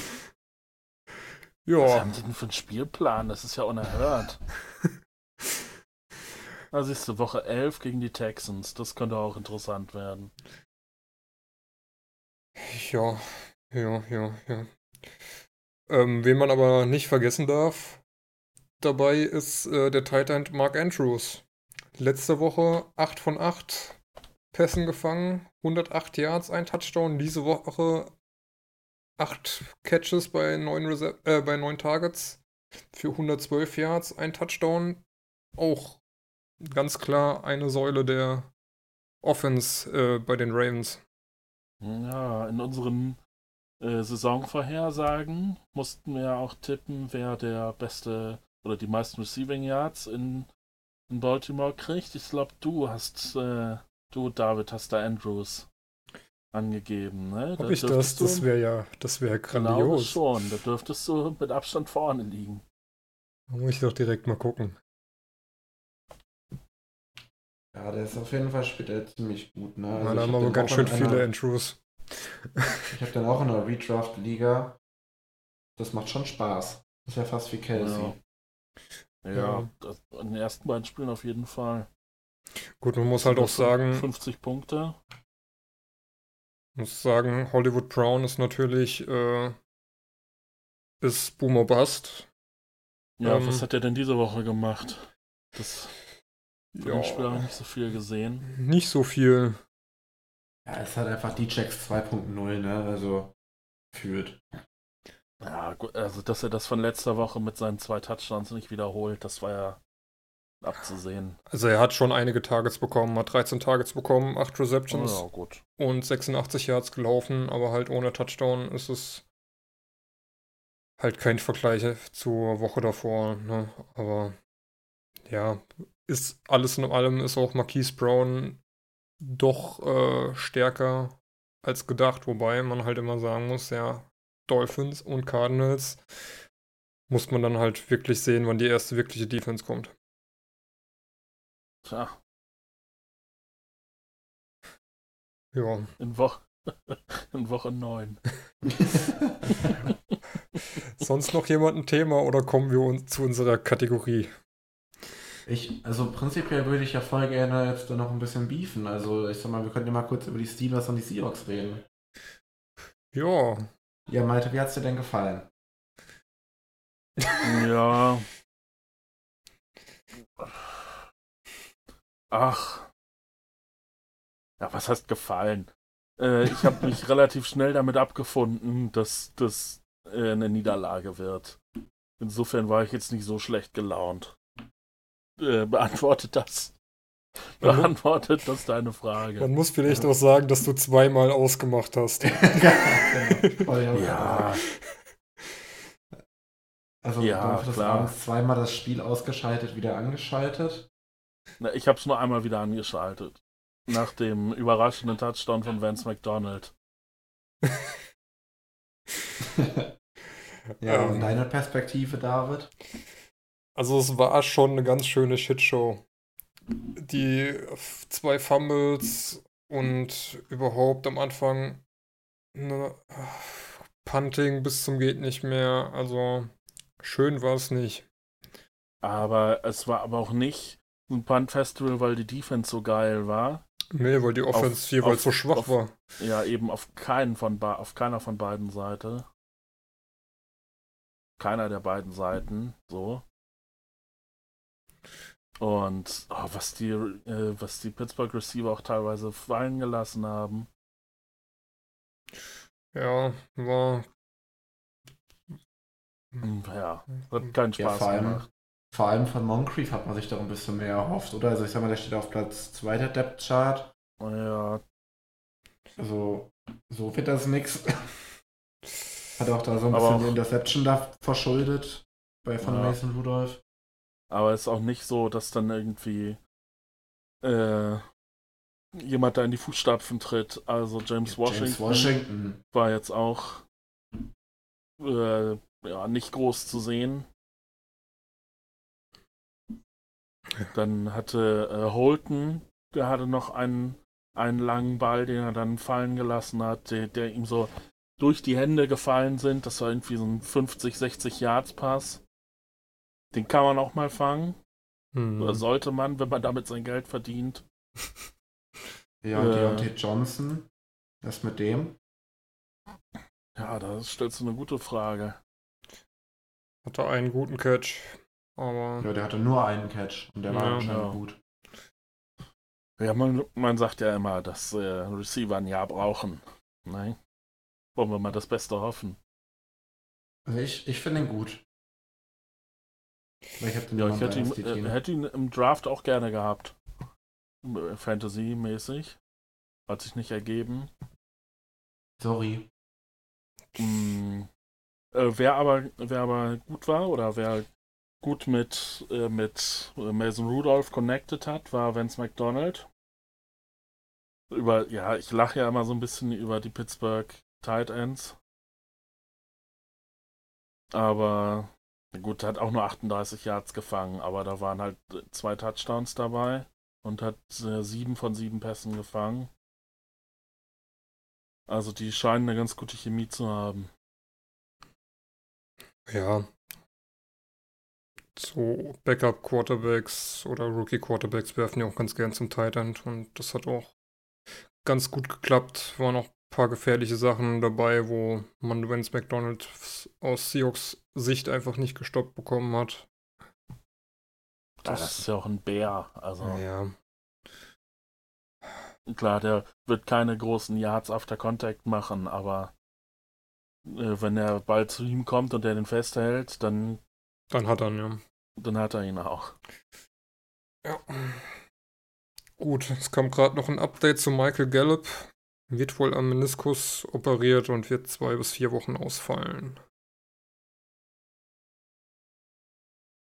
Ja. Was haben die denn für einen Spielplan? Das ist ja unerhört. *laughs* Siehst du, Woche 11 gegen die Texans. Das könnte auch interessant werden. Ja, ja, ja, ja. Ähm, wen man aber nicht vergessen darf, dabei ist äh, der Tight End Mark Andrews. Letzte Woche 8 von 8 Pässen gefangen, 108 Yards, ein Touchdown. Diese Woche 8 Catches bei 9, Rese äh, bei 9 Targets für 112 Yards, ein Touchdown. Auch ganz klar eine Säule der Offense äh, bei den Ravens. Ja, in unseren äh, Saisonvorhersagen mussten wir auch tippen, wer der beste oder die meisten Receiving Yards in, in Baltimore kriegt. Ich glaube, du hast, äh, du, David, hast da Andrews angegeben. Ne? Ob ich das? Das wäre ja, das wäre Genau grandios. schon. Da dürftest du mit Abstand vorne liegen. Da muss ich doch direkt mal gucken. Ja, der ist auf jeden Fall später ziemlich gut, ne? Na, Also da ich haben hab aber ganz schön in viele einer- Andrews. Ich habe dann auch in einer Redraft-Liga. Das macht schon Spaß. Das ist ja fast wie Kelsey. Ja, Ja. Das, in den ersten beiden Spielen auf jeden Fall. Gut, man muss halt auch sagen, 50 Punkte. muss sagen, Hollywood Brown ist natürlich äh, ist Boomer Bust. Ja, Ähm, was hat er denn diese Woche gemacht? Das von dem Spiel habe ich Ja, nicht so viel gesehen. nicht so viel. Ja, es halt einfach D-Checks 2.0, ne? Also fühlt. Ja, gut, also dass er das von letzter Woche mit seinen zwei Touchdowns nicht wiederholt, das war ja abzusehen. Also er hat schon einige Targets bekommen, hat 13 Targets bekommen, 8 Receptions Oh, ja, gut. und 86 Yards gelaufen, aber halt ohne Touchdown ist es halt kein Vergleich zur Woche davor. Ne? Aber ja, ist alles in allem ist auch Marquise Brown doch äh, stärker als gedacht, wobei man halt immer sagen muss, ja, Dolphins und Cardinals muss man dann halt wirklich sehen, wann die erste wirkliche Defense kommt. Tja, Ja, in, Woche *laughs* in Woche 9. *laughs* sonst noch jemand ein Thema oder kommen wir uns zu unserer Kategorie? Ich, also prinzipiell würde ich ja voll gerne jetzt noch ein bisschen beefen. Also ich sag mal, wir könnten ja mal kurz über die Steelers und die Seahawks reden. Ja, Ja, Malte, wie hat's dir denn gefallen? Ja. Ach. Ja, was heißt gefallen? Äh, ich habe mich *laughs* relativ schnell damit abgefunden, dass das äh, eine Niederlage wird. Insofern war ich jetzt nicht so schlecht gelaunt. Äh, beantwortet das. *laughs* Beantwortet das deine Frage. man muss vielleicht auch sagen, dass du zweimal ausgemacht hast. *laughs* genau. Voll, ja. Ja, Also Ja, klar. abends zweimal das Spiel ausgeschaltet, wieder angeschaltet. na, ich habe es nur einmal wieder angeschaltet. Nach dem überraschenden Touchdown von Vance McDonald. *laughs* ja, Ähm. und deine Perspektive, David? Also es war schon eine ganz schöne Shitshow. Die zwei Fumbles und überhaupt am Anfang ne, Punting bis zum geht nicht mehr. Also schön war es nicht. Aber es war aber auch nicht ein Punt-Festival, weil die Defense so geil war. Nee, weil die Offense jeweils auf- so schwach auf- war. Ja, eben auf keinen von auf keiner von beiden Seiten. Keiner der beiden Seiten, so. Und oh, was die äh, was die Pittsburgh Receiver auch teilweise fallen gelassen haben. Ja, war. Hm, Ja, hat keinen Ja, Spaß vor allem, gemacht. vor allem von Moncrief hat man sich doch ein bisschen mehr erhofft, oder? Also ich sag mal, der steht auf Platz 2 der Depth-Chart. Ja, Also so wird das nix. *laughs* Hat auch da so ein Aber bisschen auch- die Interception da verschuldet bei von Ja. Mason Rudolph. Aber ist auch nicht so, dass dann irgendwie äh, jemand da in die Fußstapfen tritt. Also James Washington, James Washington. war jetzt auch äh, ja, nicht groß zu sehen. Dann hatte äh, Holton, der hatte noch einen, einen langen Ball, den er dann fallen gelassen hat, der, der ihm so durch die Hände gefallen sind. Das war irgendwie so ein 50, 60 Yards Pass. Den kann man auch mal fangen. Hm. Oder sollte man, wenn man damit sein Geld verdient. *laughs* Ja, und Äh. Deontay Johnson. Was mit dem? Ja, da stellst du eine gute Frage. Hatte einen guten Catch. Aber Ja, der hatte nur einen Catch und der war Ja. anscheinend Ja. gut. Ja, man, man sagt ja immer, dass äh, Receiver ein Jahr brauchen. Nein. Wollen wir mal das Beste hoffen. Also ich, ich finde ihn gut. Ich Ja, ich hätte ihn, äh, Team. hätte ihn im Draft auch gerne gehabt. Äh, Fantasy-mäßig. Hat sich nicht ergeben. Sorry. Mm, äh, wer, aber, wer aber gut war oder wer gut mit, äh, mit Mason Rudolph connected hat, war Vince McDonald. Über, ja, ich lache ja immer so ein bisschen über die Pittsburgh Tight Ends. Aber gut, hat auch nur 38 Yards gefangen, aber da waren halt zwei Touchdowns dabei und hat äh, sieben von sieben Pässen gefangen. Also die scheinen eine ganz gute Chemie zu haben. Ja. So Backup-Quarterbacks oder Rookie-Quarterbacks werfen ja auch ganz gern zum Tight End und das hat auch ganz gut geklappt. Waren auch paar gefährliche Sachen dabei, wo man Vince McDonald aus Seahawks Sicht einfach nicht gestoppt bekommen hat. Ja, das ist ja auch ein Bär. Also ja, klar, der wird keine großen Yards after Contact machen, aber äh, wenn der Ball zu ihm kommt und er den festhält, dann, dann hat er ihn, ja. dann hat er ihn auch. Ja. Gut, es kam gerade noch ein Update zu Michael Gallup. Wird wohl am Meniskus operiert und wird zwei bis vier Wochen ausfallen.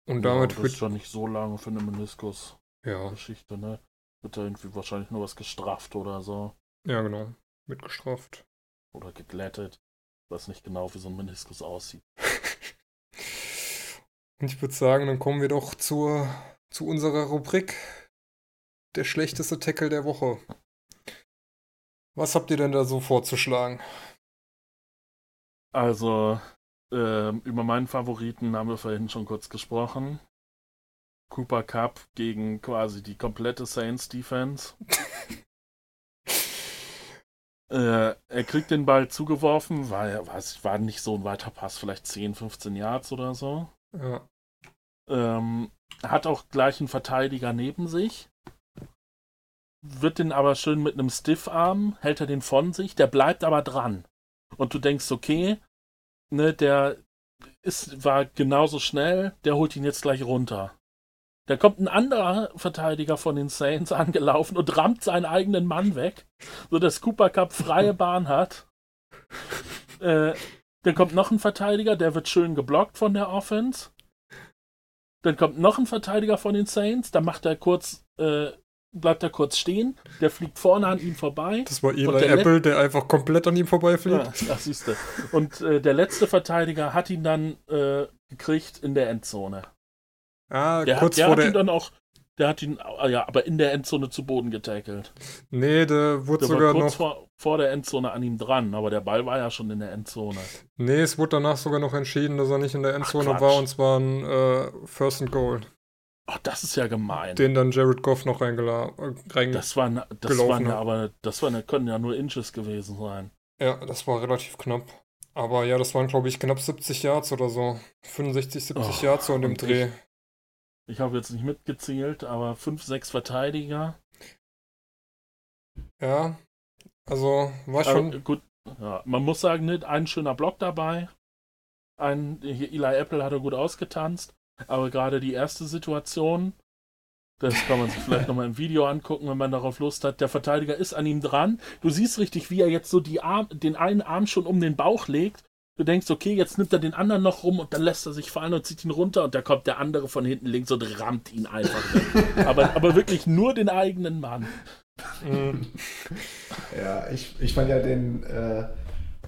Und damit ja, das wird. ist schon nicht so lange für eine Meniskus-Geschichte, Ja, ne? Wird da irgendwie wahrscheinlich nur was gestrafft oder so. ja, genau. Wird gestraft. Oder geglättet. Ich weiß nicht genau, wie so ein Meniskus aussieht. *laughs* Und ich würde sagen, dann kommen wir doch zur, zu unserer Rubrik. Der schlechteste Tackle der Woche. Was habt ihr denn da so vorzuschlagen? Also, ähm, über meinen Favoriten haben wir vorhin schon kurz gesprochen. Cooper Cup gegen quasi die komplette Saints Defense. *laughs* äh, er kriegt den Ball zugeworfen, war, was, war nicht so ein weiter Pass, vielleicht 10, 15 Yards oder so. Ja, Ähm, hat auch gleich einen Verteidiger neben sich. Wird den aber schön mit einem Stiffarm, hält er den von sich, der bleibt aber dran. Und du denkst, okay, ne, der ist, war genauso schnell, der holt ihn jetzt gleich runter. Da kommt ein anderer Verteidiger von den Saints *laughs* angelaufen und rammt seinen eigenen Mann weg, sodass Cooper Cup freie *laughs* Bahn hat. Äh, dann kommt noch ein Verteidiger, der wird schön geblockt von der Offense. Dann kommt noch ein Verteidiger von den Saints, da macht er kurz, äh, bleibt er kurz stehen, der fliegt vorne an ihm vorbei. das war Eli Und der Apple, der einfach komplett an ihm vorbeifliegt. Ja, das siehst du. Und äh, der letzte Verteidiger hat ihn dann äh, gekriegt in der Endzone. Ah, Der, kurz hat, der vor hat ihn der. dann auch, der hat ihn, ah, ja, aber in der Endzone zu Boden getackelt. Nee, der wurde Der sogar war kurz noch. vor, vor der Endzone an ihm dran, aber der Ball war ja schon in der Endzone. Nee, es wurde danach sogar noch entschieden, dass er nicht in der Endzone Quatsch. war und zwar ein äh, First and Goal, Ach, das ist ja gemein. den dann Jared Goff noch reingela äh, rein. das waren, das gelaufen waren ja hat. aber, das waren, können ja nur Inches gewesen sein. Ja, das war relativ knapp. Aber ja, das waren, glaube ich, knapp 70 Yards oder so. 65, 70 Oh, Yards so in dem Dreh. Ich habe jetzt nicht mitgezählt, aber fünf, sechs Verteidiger. Ja, also war Aber schon. gut, ja, man muss sagen, nicht ein schöner Block dabei. Ein, Eli Apple hat er gut ausgetanzt, aber gerade die erste Situation, das kann man sich vielleicht *laughs* nochmal im Video angucken, wenn man darauf Lust hat. Der Verteidiger ist an ihm dran. Du siehst richtig, wie er jetzt so die Arm, den einen Arm schon um den Bauch legt. Du denkst, okay, jetzt nimmt er den anderen noch rum und dann lässt er sich fallen und zieht ihn runter und da kommt der andere von hinten links und rammt ihn einfach weg. *laughs* aber, aber wirklich nur den eigenen Mann. Mhm. Ja, ich, ich fand ja den, äh,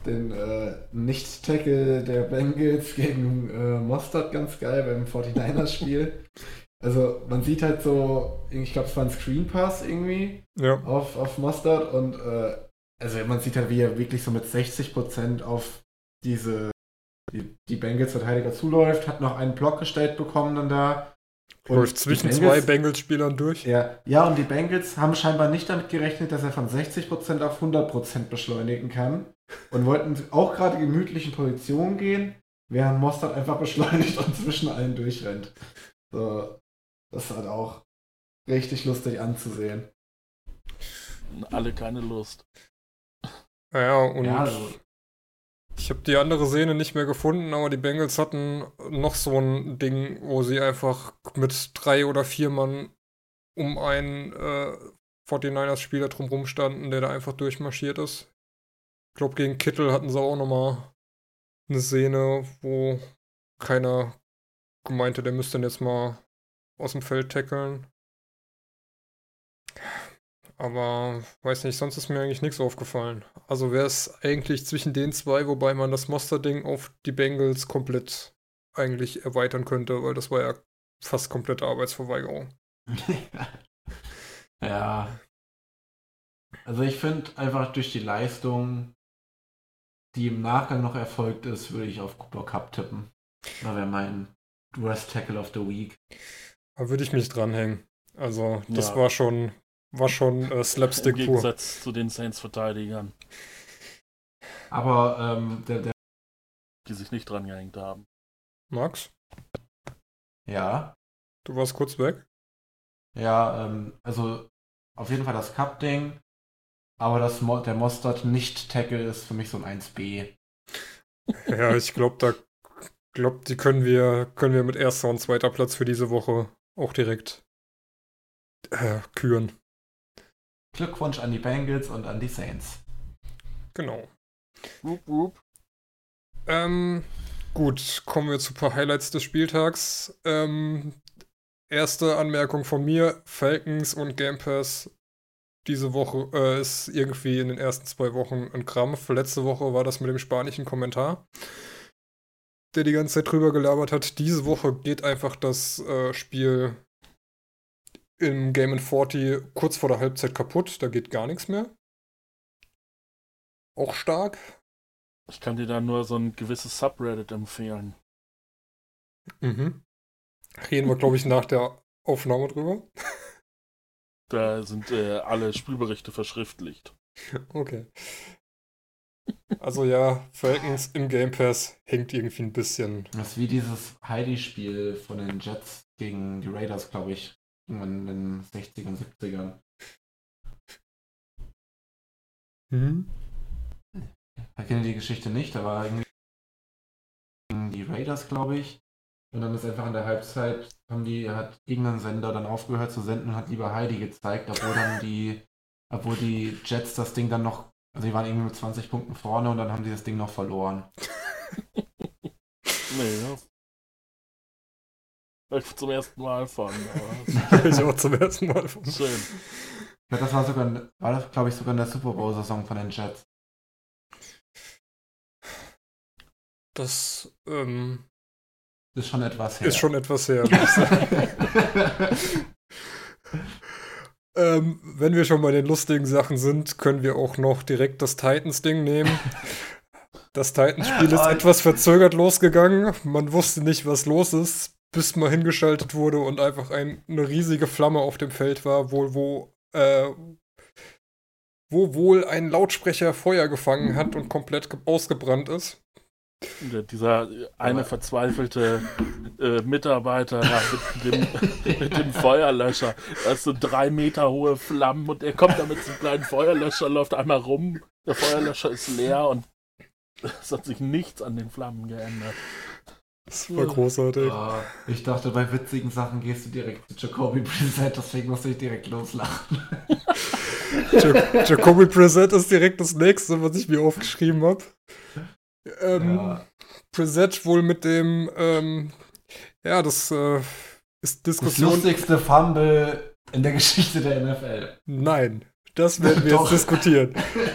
den äh, Nicht-Tackle der Bengals gegen äh, Mostert ganz geil beim 49ers-Spiel. Also man sieht halt so, ich glaube es war ein Screen Pass irgendwie Ja, auf, auf Mostert und äh, also man sieht halt, wie er wirklich so mit 60% auf diese die, die Bengals-Verteidiger zuläuft, hat noch einen Block gestellt bekommen dann da. Und läuft die zwischen Bengals- zwei Bengals-Spielern durch. ja, ja, und die Bengals haben scheinbar nicht damit gerechnet, dass er von 60% auf 100% beschleunigen kann und wollten auch gerade gemütlich in Position gehen, während Mostert einfach beschleunigt und zwischen allen durchrennt. So, das ist halt auch richtig lustig anzusehen. alle keine Lust. Ja, und Ja, also, ich habe die andere Szene nicht mehr gefunden, aber die Bengals hatten noch so ein Ding, wo sie einfach mit drei oder vier Mann um einen äh, 49ers-Spieler drumherum standen, der da einfach durchmarschiert ist. Ich glaube, gegen Kittel hatten sie auch nochmal eine Szene, wo keiner meinte, der müsste jetzt mal aus dem Feld tackeln. Aber weiß nicht, sonst ist mir eigentlich nichts aufgefallen. Also wäre es eigentlich zwischen den zwei, wobei man das Monster-Ding auf die Bengals komplett eigentlich erweitern könnte, weil das war ja fast komplette Arbeitsverweigerung. *laughs* ja. Also ich finde einfach durch die Leistung, die im Nachgang noch erfolgt ist, würde ich auf Cooper Cup tippen. Da wäre mein Worst Tackle of the Week. Da würde ich mich dranhängen. Also das Ja. war schon, war schon äh, Im Slapstick pur. Gegensatz zu den Saints-Verteidigern, Aber ähm, der, der, die sich nicht dran gehängt haben. Max, ja, du warst kurz weg. ja, ähm, also auf jeden Fall das Cup-Ding. Aber das Mo der Mostert nicht-Tackle ist für mich so ein 1B. *laughs* Ja, ich glaube, da glaub, die können wir, können wir mit erster und zweiter Platz für diese Woche auch direkt äh, küren. Glückwunsch an die Bengals und an die Saints. Genau. Wup, wup. Ähm, gut, kommen wir zu ein paar Highlights des Spieltags. Ähm, erste Anmerkung von mir: Falcons und Game Pass diese Woche äh, ist irgendwie in den ersten zwei Wochen ein Krampf. Letzte Woche war das mit dem spanischen Kommentar, der die ganze Zeit drüber gelabert hat. Diese Woche geht einfach das äh, Spiel im Game in 40 kurz vor der Halbzeit kaputt. Da geht gar nichts mehr. Auch stark. Ich kann dir da nur so ein gewisses Subreddit empfehlen. Mhm. Reden wir, glaube ich, nach der Aufnahme drüber. *laughs* Da sind äh, alle Spielberichte verschriftlicht. Okay. Also ja, Falcons im Game Pass hängt irgendwie ein bisschen. Das ist wie dieses Heidi-Spiel von den Jets gegen die Raiders, glaube ich. Irgendwann in den 60ern, 70ern. Mhm. Ich kenne die Geschichte nicht, da war irgendwie die Raiders, glaube ich. Und dann ist einfach an der Halbzeit, haben die, hat irgendein Sender dann aufgehört zu senden und hat lieber Heidi gezeigt, obwohl dann die, obwohl die Jets das Ding dann noch, also die waren irgendwie mit 20 Punkten vorne und dann haben die das Ding noch verloren. *laughs* Nee, Ich zum ersten Mal von. *laughs* Ich auch zum ersten Mal von. schön. Ja, das war sogar, war das, glaube ich, sogar in der Super Bowl-Saison von den Jets. Das ähm, Ist schon etwas her. ist schon etwas her. *laughs* ähm, wenn wir schon bei den lustigen Sachen sind, können wir auch noch direkt das Titans-Ding nehmen. Das Titans-Spiel ist Ah. etwas verzögert losgegangen. Man wusste nicht, was los ist, bis mal hingeschaltet wurde und einfach ein, eine riesige Flamme auf dem Feld war, wo, wo, äh, wo wohl ein Lautsprecher Feuer gefangen hat und komplett ge- ausgebrannt ist. Dieser eine verzweifelte äh, Mitarbeiter mit, dem, *laughs* mit dem Feuerlöscher. Da ist so drei Meter hohe Flammen und er kommt da mit so einem kleinen Feuerlöscher, läuft einmal rum. Der Feuerlöscher ist leer und es hat sich nichts an den Flammen geändert. Das war großartig. Ah, ich dachte, bei witzigen Sachen gehst du direkt zu Jacoby Brissett, deswegen musste ich direkt loslachen. *laughs* Ja- Jacoby Brissett ist direkt das nächste, was ich mir aufgeschrieben habe. Ähm, Ja. Brissett wohl mit dem, ähm, ja, das äh, ist Das Diskussion. lustigste Fumble in der Geschichte der NFL. Nein, das werden wir Doch. jetzt diskutieren.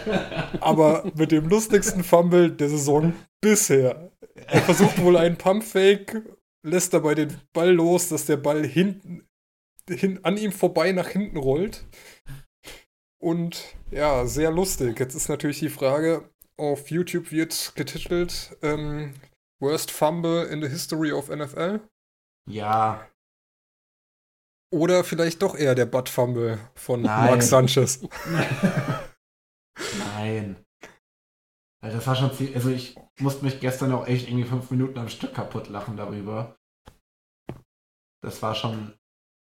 *laughs* Aber mit dem lustigsten Fumble der Saison bisher. Er versucht wohl einen Pumpfake, lässt dabei den Ball los, dass der Ball hinten hin, an ihm vorbei nach hinten rollt. Und ja, sehr lustig. Jetzt ist natürlich die Frage, auf YouTube wird getitelt ähm, Worst Fumble in the History of NFL. Ja, Oder vielleicht doch eher der Butt Fumble von Nein. Mark Sanchez. *laughs* nein. Also Das war schon ziemlich, also ich musste mich gestern auch echt irgendwie fünf Minuten am Stück kaputt lachen darüber. Das war schon,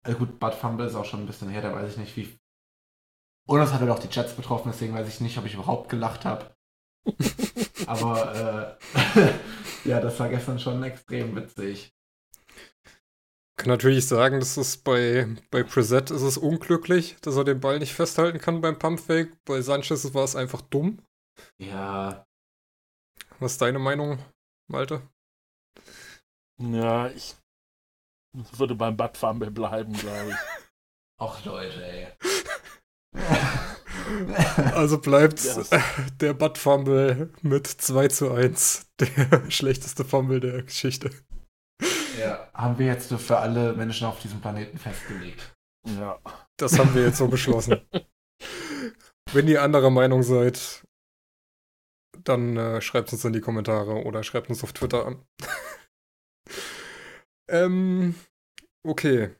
also gut, Bud Fumble ist auch schon ein bisschen her, da weiß ich nicht, wie Und es hat halt auch die Jets betroffen, deswegen weiß ich nicht, ob ich überhaupt gelacht habe. *laughs* Aber äh, *laughs* ja, das war gestern schon extrem witzig. Kann natürlich sagen, dass es bei, bei Preset ist es unglücklich, dass er den Ball nicht festhalten kann beim Pumpfake. Bei Sanchez war es einfach dumm. Ja, Was ist deine Meinung, Malte? Ja, ich würde beim Butt Fumble bleiben, glaube ich. *laughs* auch Leute, ey. *laughs* Also bleibt das- *laughs* der Butt Fumble mit 2 zu 1 der schlechteste Fumble der Geschichte. ja, haben wir jetzt für alle Menschen auf diesem Planeten festgelegt. Ja. Das haben wir jetzt so beschlossen. Wenn ihr anderer Meinung seid, dann äh, schreibt uns in die Kommentare oder schreibt uns auf Twitter an. *laughs* ähm, okay.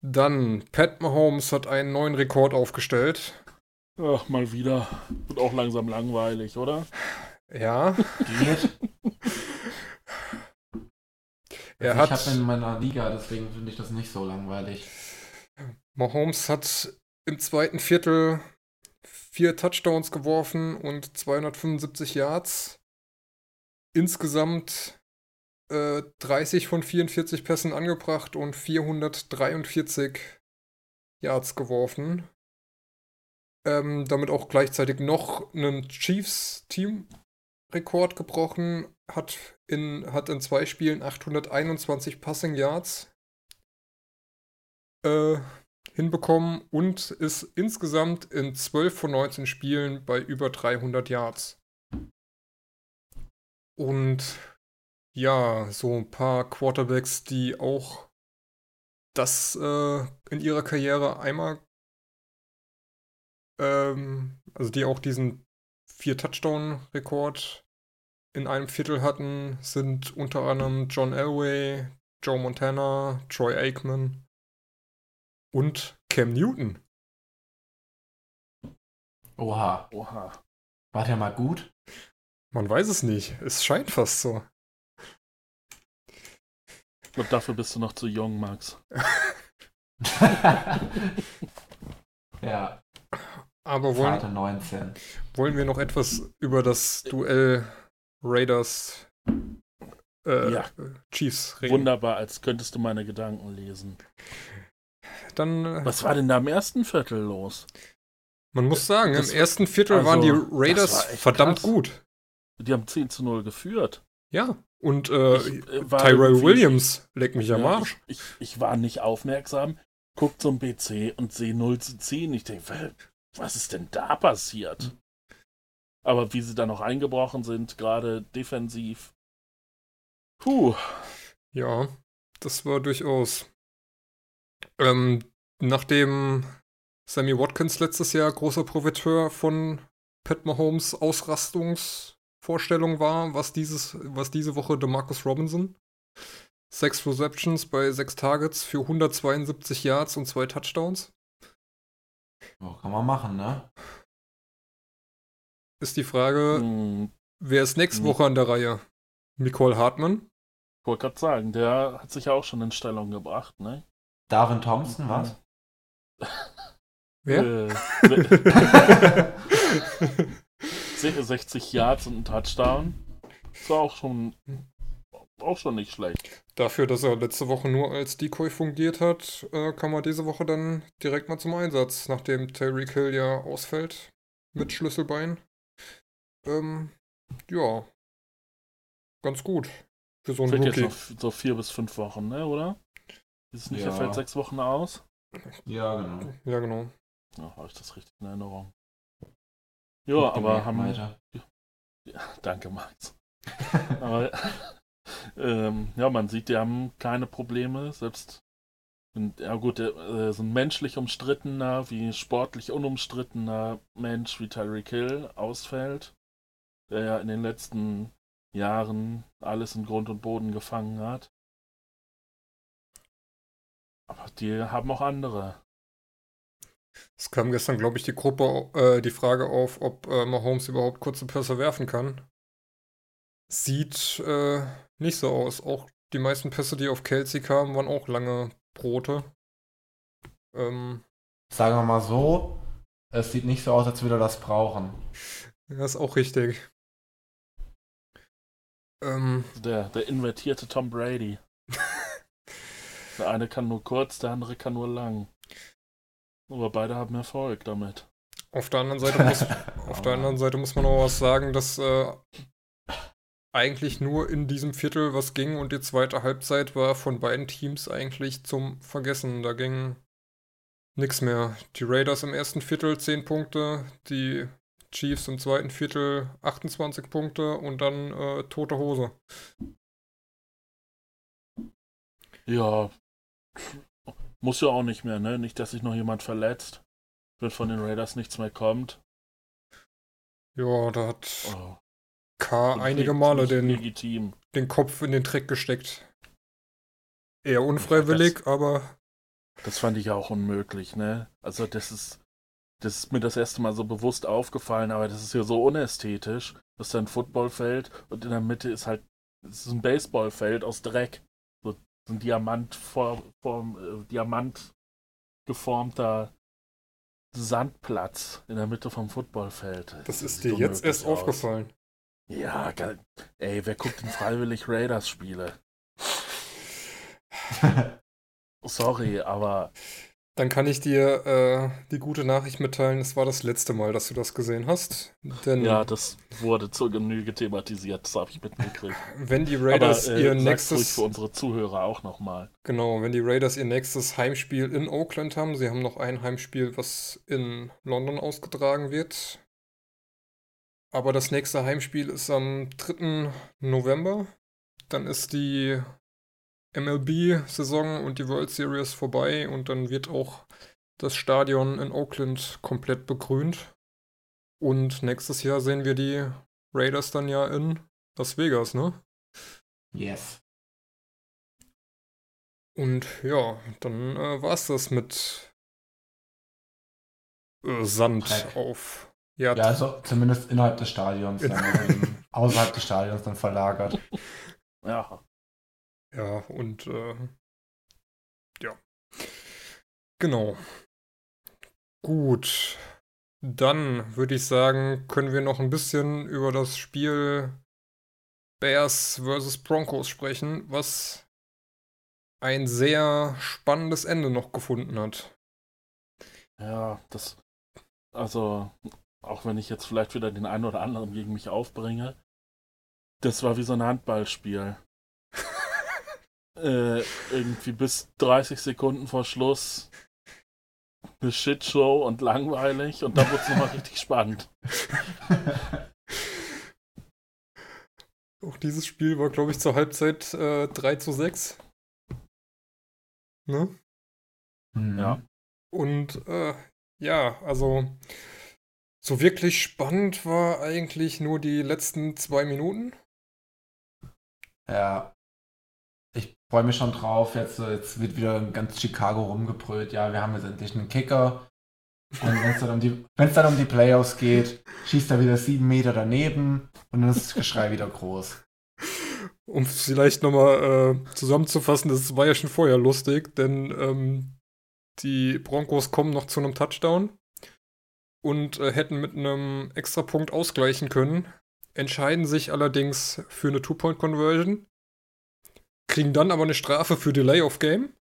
Dann, Pat Mahomes hat einen neuen Rekord aufgestellt. Ach, mal wieder. Wird auch langsam langweilig, oder? Ja, Geht. er ich hat. habe in meiner Liga, deswegen finde ich das nicht so langweilig. Mahomes hat im zweiten Viertel vier Touchdowns geworfen und 275 Yards. Insgesamt äh, 30 von 44 Pässen angebracht und 443 Yards geworfen. Ähm, damit auch gleichzeitig noch einen Chiefs-Team-Rekord gebrochen. Hat in, hat in zwei Spielen 821 Passing Yards. Äh, hinbekommen und ist insgesamt in 12 von 19 Spielen bei über 300 Yards. Und ja, so ein paar Quarterbacks, die auch das äh, in ihrer Karriere einmal, ähm, also die auch diesen vier Touchdown-Rekord in einem Viertel hatten, sind unter anderem John Elway, Joe Montana, Troy Aikman und Cam Newton. Oha, Oha. war der mal gut? Man weiß es nicht. Es scheint fast so. Ich glaube, dafür bist du noch zu jung, Max. *laughs* ja, Aber wollen, Vater 19. wollen wir noch etwas über das Duell Raiders äh, Ja. Chiefs reden? Wunderbar, als könntest du meine Gedanken lesen. Dann, äh, Was war denn da im ersten Viertel los? man muss sagen, Das- im ersten Viertel also, waren die Raiders war verdammt krass. gut. Die haben 10 zu 0 geführt. Ja. Und äh, Ich, äh, Tyrell Williams leck mich am Ja, Arsch. Ich, ich, ich war nicht aufmerksam, guck zum PC und sehe 0 zu 10. Ich denke, was ist denn da passiert? Aber wie sie dann noch eingebrochen sind, gerade defensiv. Puh. Ja, das war durchaus. Ähm, nachdem Sammy Watkins letztes Jahr großer Profiteur von Pat Mahomes Ausrastungsvorstellung war, was, dieses, was diese Woche DeMarcus Robinson. Sechs Receptions bei sechs Targets für 172 Yards und zwei Touchdowns. Oh, kann man machen, ne? Ist die Frage, Hm, wer ist nächste Hm. Woche an der Reihe? Nicole Hartmann? ich wollte gerade sagen, der hat sich ja auch schon in Stellung gebracht, ne? Darren Thompson, was? *laughs* Wer? Äh, *laughs* se- 60 Yards und ein Touchdown. Ist auch schon, auch schon nicht schlecht. Dafür, dass er letzte Woche nur als Decoy fungiert hat, äh, kam er diese Woche dann direkt mal zum Einsatz, nachdem Tyreek Hill ja ausfällt mit Schlüsselbein. Ähm, ja, ganz gut für so einen Fällt jetzt Rookie. noch so vier bis fünf Wochen, ne, oder? Ist es nicht, er Ja. fällt sechs Wochen aus? Ja, genau. Ja, genau. Ja, habe ich das richtig in Erinnerung. Ja, aber haben. Weiter. Ja, danke, Max. *laughs* aber ähm, ja, man sieht, die haben keine Probleme, selbst ja gut, der, äh, so ein menschlich umstrittener, wie sportlich unumstrittener Mensch wie Tyreek Hill ausfällt, der ja in den letzten Jahren alles in Grund und Boden gefangen hat. Aber die haben auch andere. Es kam gestern, glaube ich, die Gruppe, äh, die Frage auf, ob äh, Mahomes überhaupt kurze Pässe werfen kann. Sieht äh, nicht so aus. Auch die meisten Pässe, die auf Kelsey kamen, waren auch lange Brote. Ähm, Sagen wir mal so, Es sieht nicht so aus, als würde er das brauchen. Ja, ist auch richtig. Ähm, Der, der invertierte Tom Brady. *laughs* der eine kann nur kurz, der andere kann nur lang. Aber beide haben Erfolg damit. auf der anderen Seite muss, *laughs* auf der anderen Seite muss man auch was sagen, dass äh, eigentlich nur in diesem Viertel was ging und die zweite Halbzeit war von beiden Teams eigentlich zum Vergessen. Da ging nichts mehr. Die Raiders im ersten Viertel 10 Punkte, die Chiefs im zweiten Viertel 28 Punkte und dann äh, tote Hose. Ja. Muss ja auch nicht mehr, ne? Nicht, dass sich noch jemand verletzt. Wenn von den Raiders nichts mehr kommt. Ja, da hat Oh, K einige Male den, Legitim. den Kopf in den Dreck gesteckt. Eher unfreiwillig, aber Das fand ich auch unmöglich, ne? Also das ist, das ist mir das erste Mal so bewusst aufgefallen, aber das ist ja so unästhetisch. Das ist ein Footballfeld und in der Mitte ist halt, es ist ein Baseballfeld aus Dreck. So ein Diamant äh, Diamant geformter Sandplatz in der Mitte vom Footballfeld. das ist sieht dir jetzt erst aus. aufgefallen. Ja, geil. Ey, wer guckt denn freiwillig Raiders-Spiele? *laughs* Sorry, aber Dann kann ich dir äh, die gute Nachricht mitteilen, es war das letzte Mal, dass du das gesehen hast. Denn ja, das wurde zur Genüge thematisiert, das habe ich mitgekriegt. *laughs* wenn die Raiders aber, äh, ihr nächstes für unsere Zuhörer auch nochmal. genau, wenn die Raiders ihr nächstes Heimspiel in Oakland haben, sie haben noch ein Heimspiel, was in London ausgetragen wird. Aber das nächste Heimspiel ist am 3. November. Dann ist die MLB-Saison und die World Series vorbei und dann wird auch das Stadion in Oakland komplett begrünt. Und nächstes Jahr sehen wir die Raiders dann ja in Las Vegas, ne? yes. Und ja, dann äh, war's das mit äh, Sand Dreck. auf. Ja, Ja, also zumindest innerhalb des Stadions, dann, *laughs* außerhalb des Stadions dann verlagert. Ja, Ja, und äh, ja. Genau. Gut. Dann würde ich sagen, können wir noch ein bisschen über das Spiel Bears vs. Broncos sprechen, was ein sehr spannendes Ende noch gefunden hat. ja, das, also, auch wenn ich jetzt vielleicht wieder den einen oder anderen gegen mich aufbringe, das war wie so ein Handballspiel. Äh, irgendwie bis 30 Sekunden vor Schluss eine Shitshow und langweilig und dann wurde es nochmal richtig spannend. Auch dieses Spiel war, glaube ich, zur Halbzeit äh, 3 zu 6. Ne? Mhm. Ja. Und äh, ja, also so wirklich spannend war eigentlich nur die letzten zwei Minuten. Ja. Freue mich schon drauf. Jetzt, äh, jetzt wird wieder ganz Chicago rumgebrüllt. Ja, wir haben jetzt endlich einen Kicker. Und wenn es dann, um die- dann um die Playoffs geht, schießt er wieder sieben Meter daneben und dann ist das Geschrei wieder groß. Um es vielleicht nochmal äh, zusammenzufassen, das war ja schon vorher lustig, denn ähm, die Broncos kommen noch zu einem Touchdown und äh, hätten mit einem Extrapunkt ausgleichen können, entscheiden sich allerdings für eine Two-Point-Conversion, kriegen dann aber eine Strafe für Delay of Game,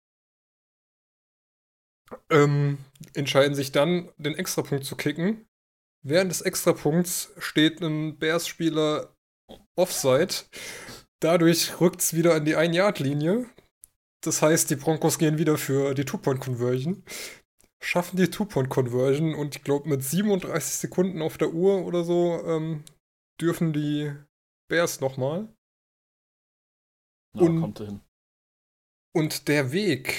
ähm, entscheiden sich dann, den Extrapunkt zu kicken. Während des Extrapunkts steht ein Bears-Spieler Offside. Dadurch rückt es wieder an die 1-Yard-Linie. Das heißt, die Broncos gehen wieder für die Two-Point-Conversion. Schaffen die Two-Point-Conversion und ich glaube, mit 37 Sekunden auf der Uhr oder so ähm, dürfen die Bears nochmal. Ja, Und- kommt hin. Und der Weg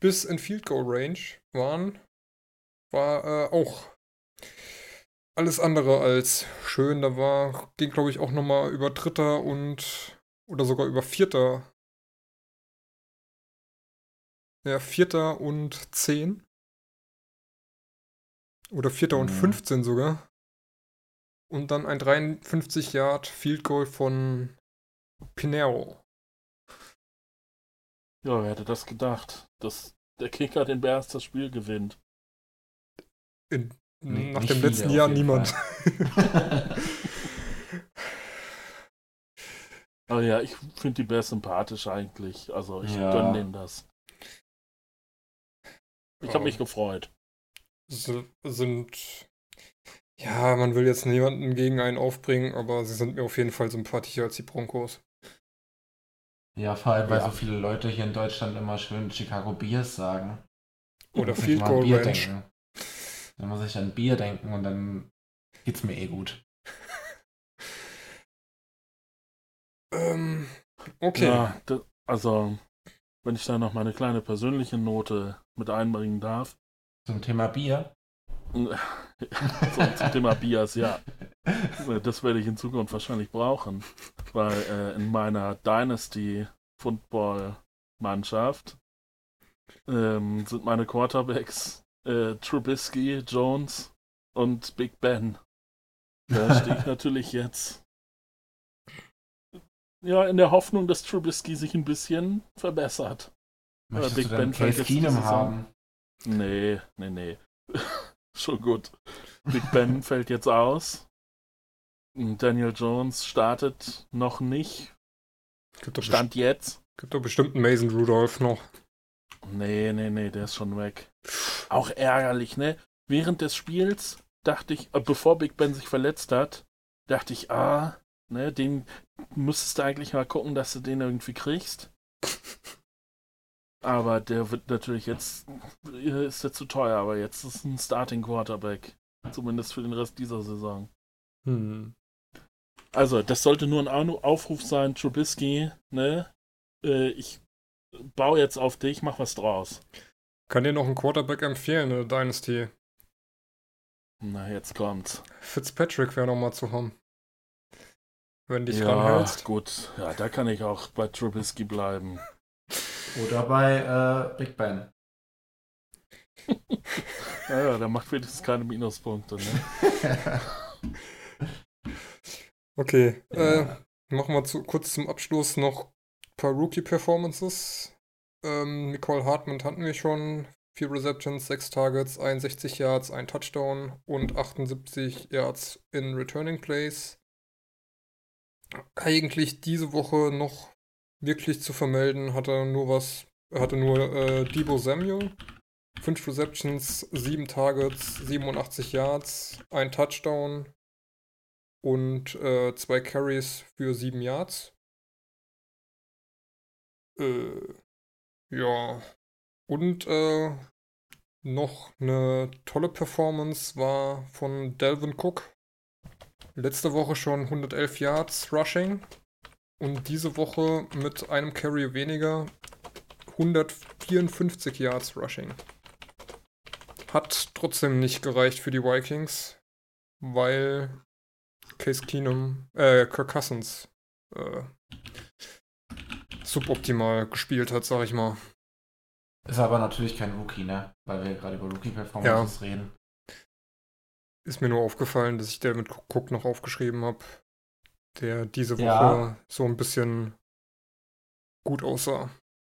bis in Field Goal Range waren, war äh, auch alles andere als schön. Da war, ging glaube ich auch nochmal über Dritter und oder sogar über Vierter. Ja, Vierter und Zehn. Oder Vierter und Mhm. 15 sogar. Und dann ein 53 Yard Field Goal von Pinero. Ja, wer hätte das gedacht, dass der Kicker den Bears das Spiel gewinnt? In, Nee, nach dem letzten Jahr niemand. *laughs* Aber ja, ich finde die Bears sympathisch eigentlich. Also ich Ja. gönne denen das. Ich habe mich gefreut. Sie sind. Ja, man will jetzt niemanden gegen einen aufbringen, aber sie sind mir auf jeden Fall sympathischer als die Broncos. Ja, vor allem, weil Ja. so viele Leute hier in Deutschland immer schön Chicago Bears sagen. Oder Field Goal Bier Range. denken. Dann muss ich an Bier denken und dann geht's mir eh gut. *laughs* Ähm, okay. Ja, also, wenn ich da noch meine kleine persönliche Note mit einbringen darf. Zum Thema Bier. So, zum Thema Bias, ja. Das werde ich in Zukunft wahrscheinlich brauchen. Weil äh, in meiner Dynasty Football Mannschaft ähm, sind meine Quarterbacks äh, Trubisky, Jones und Big Ben. Da stehe ich *laughs* natürlich jetzt ja in der Hoffnung, dass Trubisky sich ein bisschen verbessert. Möchtest Big du Ben Case Keenum haben? Nee, nee, nee. Schon gut. Big Ben *laughs* fällt jetzt aus. Daniel Jones startet noch nicht. Stand jetzt. gibt doch bestimmt einen Mason Rudolph noch. Nee, nee, nee, der ist schon weg. Auch ärgerlich, ne? Während des Spiels dachte ich, äh, bevor Big Ben sich verletzt hat, dachte ich, ah, ne, den müsstest du eigentlich mal gucken, dass du den irgendwie kriegst. *laughs* Aber der wird natürlich jetzt, äh, ist der zu teuer, aber jetzt ist ein Starting Quarterback. Zumindest für den Rest dieser Saison. Hm. Also, das sollte nur ein Au- Aufruf sein, Trubisky, ne? Äh, ich baue jetzt auf dich, mach was draus. Kann dir noch einen Quarterback empfehlen, eine Dynasty. Na, jetzt kommt's. Fitzpatrick wäre noch mal zu haben. Wenn dich ja, ranhältst. gut. Ja, da kann ich auch bei Trubisky bleiben. Oder bei äh, Big Ben. *laughs* Ja, ja, der macht wenigstens keine Minuspunkte, ne? *laughs* Okay, äh, Ja. machen wir zu, kurz zum Abschluss noch ein paar Rookie-Performances. Ähm, Nicole Hartman hatten wir schon. Vier Receptions, sechs Targets, 61 Yards, ein Touchdown und 78 Yards in Returning Plays. Eigentlich diese Woche noch wirklich zu vermelden, hatte nur was, hatte nur äh, Debo Samuel. Fünf Receptions, sieben Targets, 87 Yards, ein Touchdown und äh, zwei Carries für sieben Yards. Äh, ja. Und äh, noch eine tolle Performance war von Delvin Cook. Letzte Woche schon 111 Yards Rushing. Und diese Woche mit einem Carry weniger 154 Yards Rushing. Hat trotzdem nicht gereicht für die Vikings, weil Case Keenum, äh, Kirk Cousins äh, suboptimal gespielt hat, sag ich mal. Ist aber natürlich kein Rookie, ne? Weil wir gerade über Rookie-Performances reden. Ist mir nur aufgefallen, dass ich der mit Cook noch aufgeschrieben habe, der diese Woche Ja. so ein bisschen gut aussah.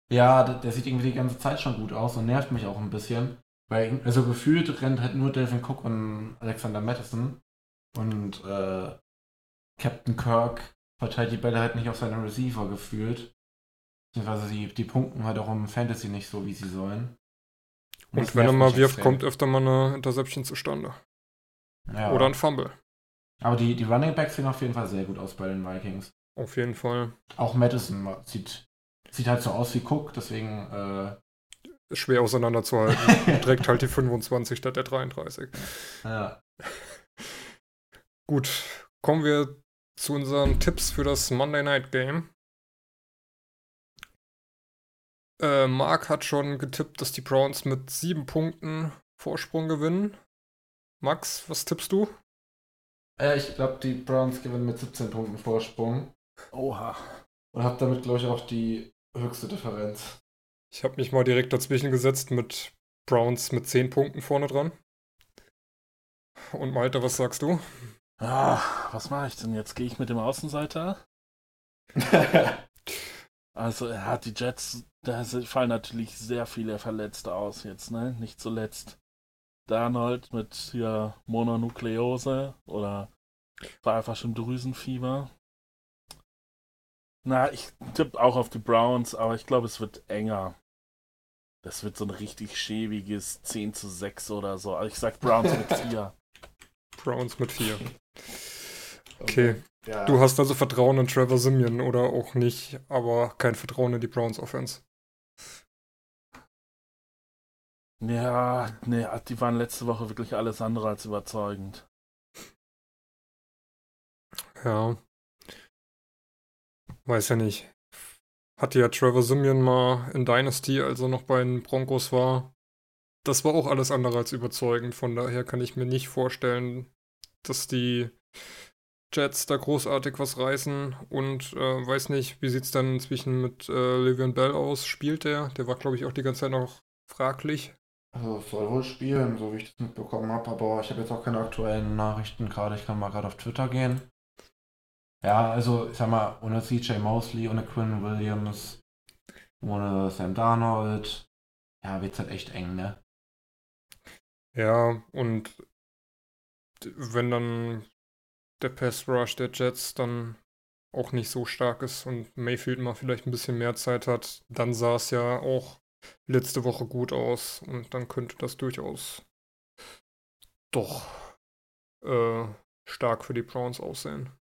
Ja, der, der sieht irgendwie die ganze Zeit schon gut aus und nervt mich auch ein bisschen. Weil, also gefühlt rennt halt nur Delvin Cook und Alexander Madison. Und äh, Captain Kirk verteilt die Bälle halt nicht auf seine Receiver gefühlt. Beziehungsweise die, die punkten halt auch im Fantasy nicht so, wie sie sollen. Und das wenn er mal wirft, extrem. kommt öfter mal eine Interception zustande. Ja. Oder ein Fumble. Aber die, die Running Backs sehen auf jeden Fall sehr gut aus bei den Vikings. Auf jeden Fall. Auch Madison ma- sieht, sieht halt so aus wie Cook, deswegen äh, schwer auseinanderzuhalten. *laughs* Trägt halt die 25 statt der 33. ja. *laughs* Gut, kommen wir zu unseren Tipps für das Monday Night Game. Äh, Mark hat schon getippt, dass die Browns mit sieben Punkten Vorsprung gewinnen. Max, was tippst du? Äh, ich glaube, die Browns gewinnen mit 17 Punkten Vorsprung. Oha. Und habe damit, glaube ich, auch die höchste Differenz. Ich habe mich mal direkt dazwischen gesetzt mit Browns mit 10 Punkten vorne dran. Und Malte, was sagst du? Ah, was mache ich denn jetzt? Gehe ich mit dem Außenseiter? *laughs* Also, er hat die Jets, da fallen natürlich sehr viele Verletzte aus jetzt, ne? Nicht zuletzt Darnold mit hier Mononukleose oder war einfach schon Drüsenfieber. Na, ich tippe auch auf die Browns, aber ich glaube, es wird enger. Das wird so ein richtig schäbiges 10 zu 6 oder so. Also ich sag Browns mit *laughs* 4. Browns mit 4. *laughs* Okay. Ja. Du hast also Vertrauen in Trevor Simeon oder auch nicht, aber kein Vertrauen in die Browns Offense. Ja, nee, die waren letzte Woche wirklich alles andere als überzeugend. Ja. Weiß ja nicht. Hatte ja Trevor Simeon mal in Dynasty, als er noch bei den Broncos war. Das war auch alles andere als überzeugend. Von daher kann ich mir nicht vorstellen, dass die Jets da großartig was reißen. Und äh, weiß nicht, wie sieht es dann inzwischen mit äh, Le'Veon Bell aus? Spielt der? Der war, glaube ich, auch die ganze Zeit noch fraglich. Also es soll wohl spielen, so wie ich das mitbekommen habe, aber ich habe jetzt auch keine aktuellen Nachrichten gerade. Ich kann mal gerade auf Twitter gehen. Ja, also ich sag mal, ohne CJ Mosley, ohne Quinn Williams, ohne Sam Darnold, ja, wird's halt echt eng, ne? Ja, und wenn dann der Pass Rush der Jets dann auch nicht so stark ist und Mayfield mal vielleicht ein bisschen mehr Zeit hat, dann sah es ja auch letzte Woche gut aus und dann könnte das durchaus doch äh, stark für die Browns aussehen.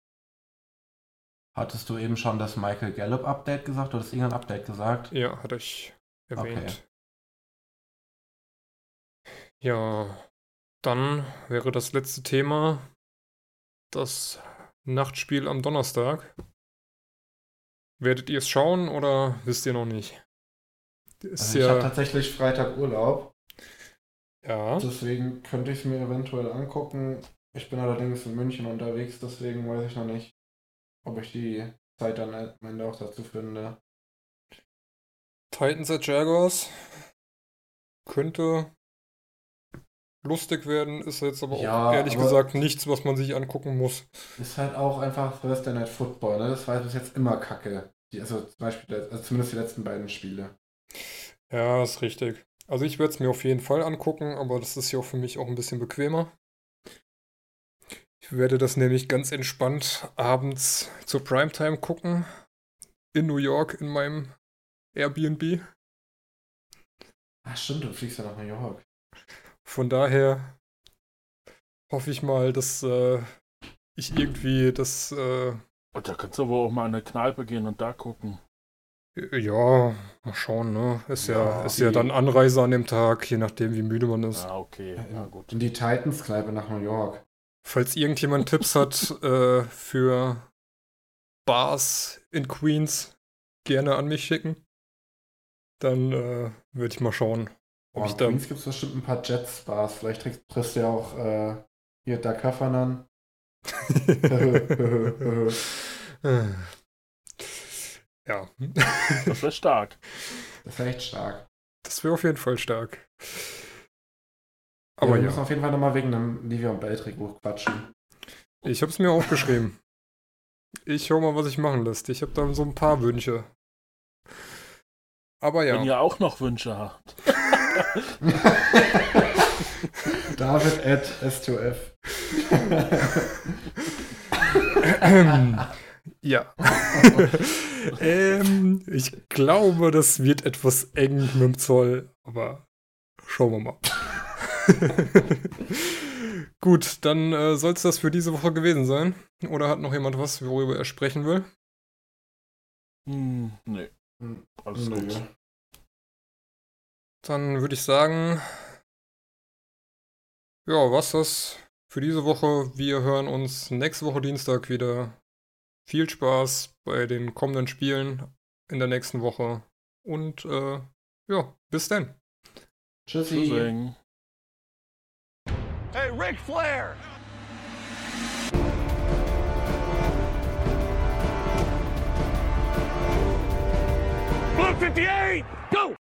Hattest du eben schon das Michael Gallup Update gesagt oder du irgendein Update gesagt? Ja, hatte ich erwähnt. Okay. Ja, dann wäre das letzte Thema das Nachtspiel am Donnerstag. Werdet ihr es schauen oder wisst ihr noch nicht? Also ich habe ja, tatsächlich Freitag Urlaub, ja, deswegen könnte ich es mir eventuell angucken. Ich bin allerdings in München unterwegs, deswegen weiß ich noch nicht, ob ich die Zeit dann am Ende auch dazu finde. Titans at Jaguars könnte lustig werden, ist jetzt aber Ja, auch ehrlich aber- gesagt nichts, was man sich angucken muss. Ist halt auch einfach Thursday Night Football, ne? Das war bis jetzt immer kacke. Die, also zum Beispiel, also zumindest die letzten beiden Spiele. Ja, ist richtig. Also ich werde es mir auf jeden Fall angucken, aber das ist ja auch für mich auch ein bisschen bequemer. Ich werde das nämlich ganz entspannt abends zur Primetime gucken. In New York in meinem Airbnb. Ach stimmt, du fliegst ja nach New York. Von daher hoffe ich mal, dass äh, ich irgendwie das, äh, Und da kannst du wohl auch mal in eine Kneipe gehen und da gucken. Ja, mal schauen, ne? Ist ja, Ja, ist ja dann Anreise an dem Tag, je nachdem wie müde man ist. Ah, okay. In, Ja, gut. in die Titans-Kneipe nach New York. Falls irgendjemand Tipps hat *laughs* äh, für Bars in Queens, gerne an mich schicken. Dann äh, würde ich mal schauen, ob Oh, ich in da. Queens gibt es bestimmt ein paar Jets-Bars. Vielleicht triffst, triffst du ja auch äh, hier Doug Heffernan. *laughs* *laughs* ja, Das wäre stark. Das wäre echt stark. das wäre auf jeden Fall stark. Aber Aber wir ja, müssen auf jeden Fall nochmal wegen einem Livion Bell-Trikot quatschen. ich habe es mir aufgeschrieben. Ich schau mal, was ich machen lässt. Ich habe da so ein paar Wünsche. Aber Wenn ja, ihr auch noch Wünsche habt. *laughs* David at S2F. *laughs* *laughs* ja. *laughs* ähm, ich glaube, das wird etwas eng mit dem Zoll, aber schauen wir mal. *laughs* Gut, dann äh, soll es das für diese Woche gewesen sein. Oder hat noch jemand was, worüber er sprechen will? Hm, nee, alles Nö. gut. Dann würde ich sagen, ja, was das für diese Woche. Wir hören uns nächste Woche Dienstag wieder. Viel Spaß bei den kommenden Spielen in der nächsten Woche. Und äh, ja, bis dann. Tschüssi. Tschüssing. Hey, Ric Flair! Blue 58, go!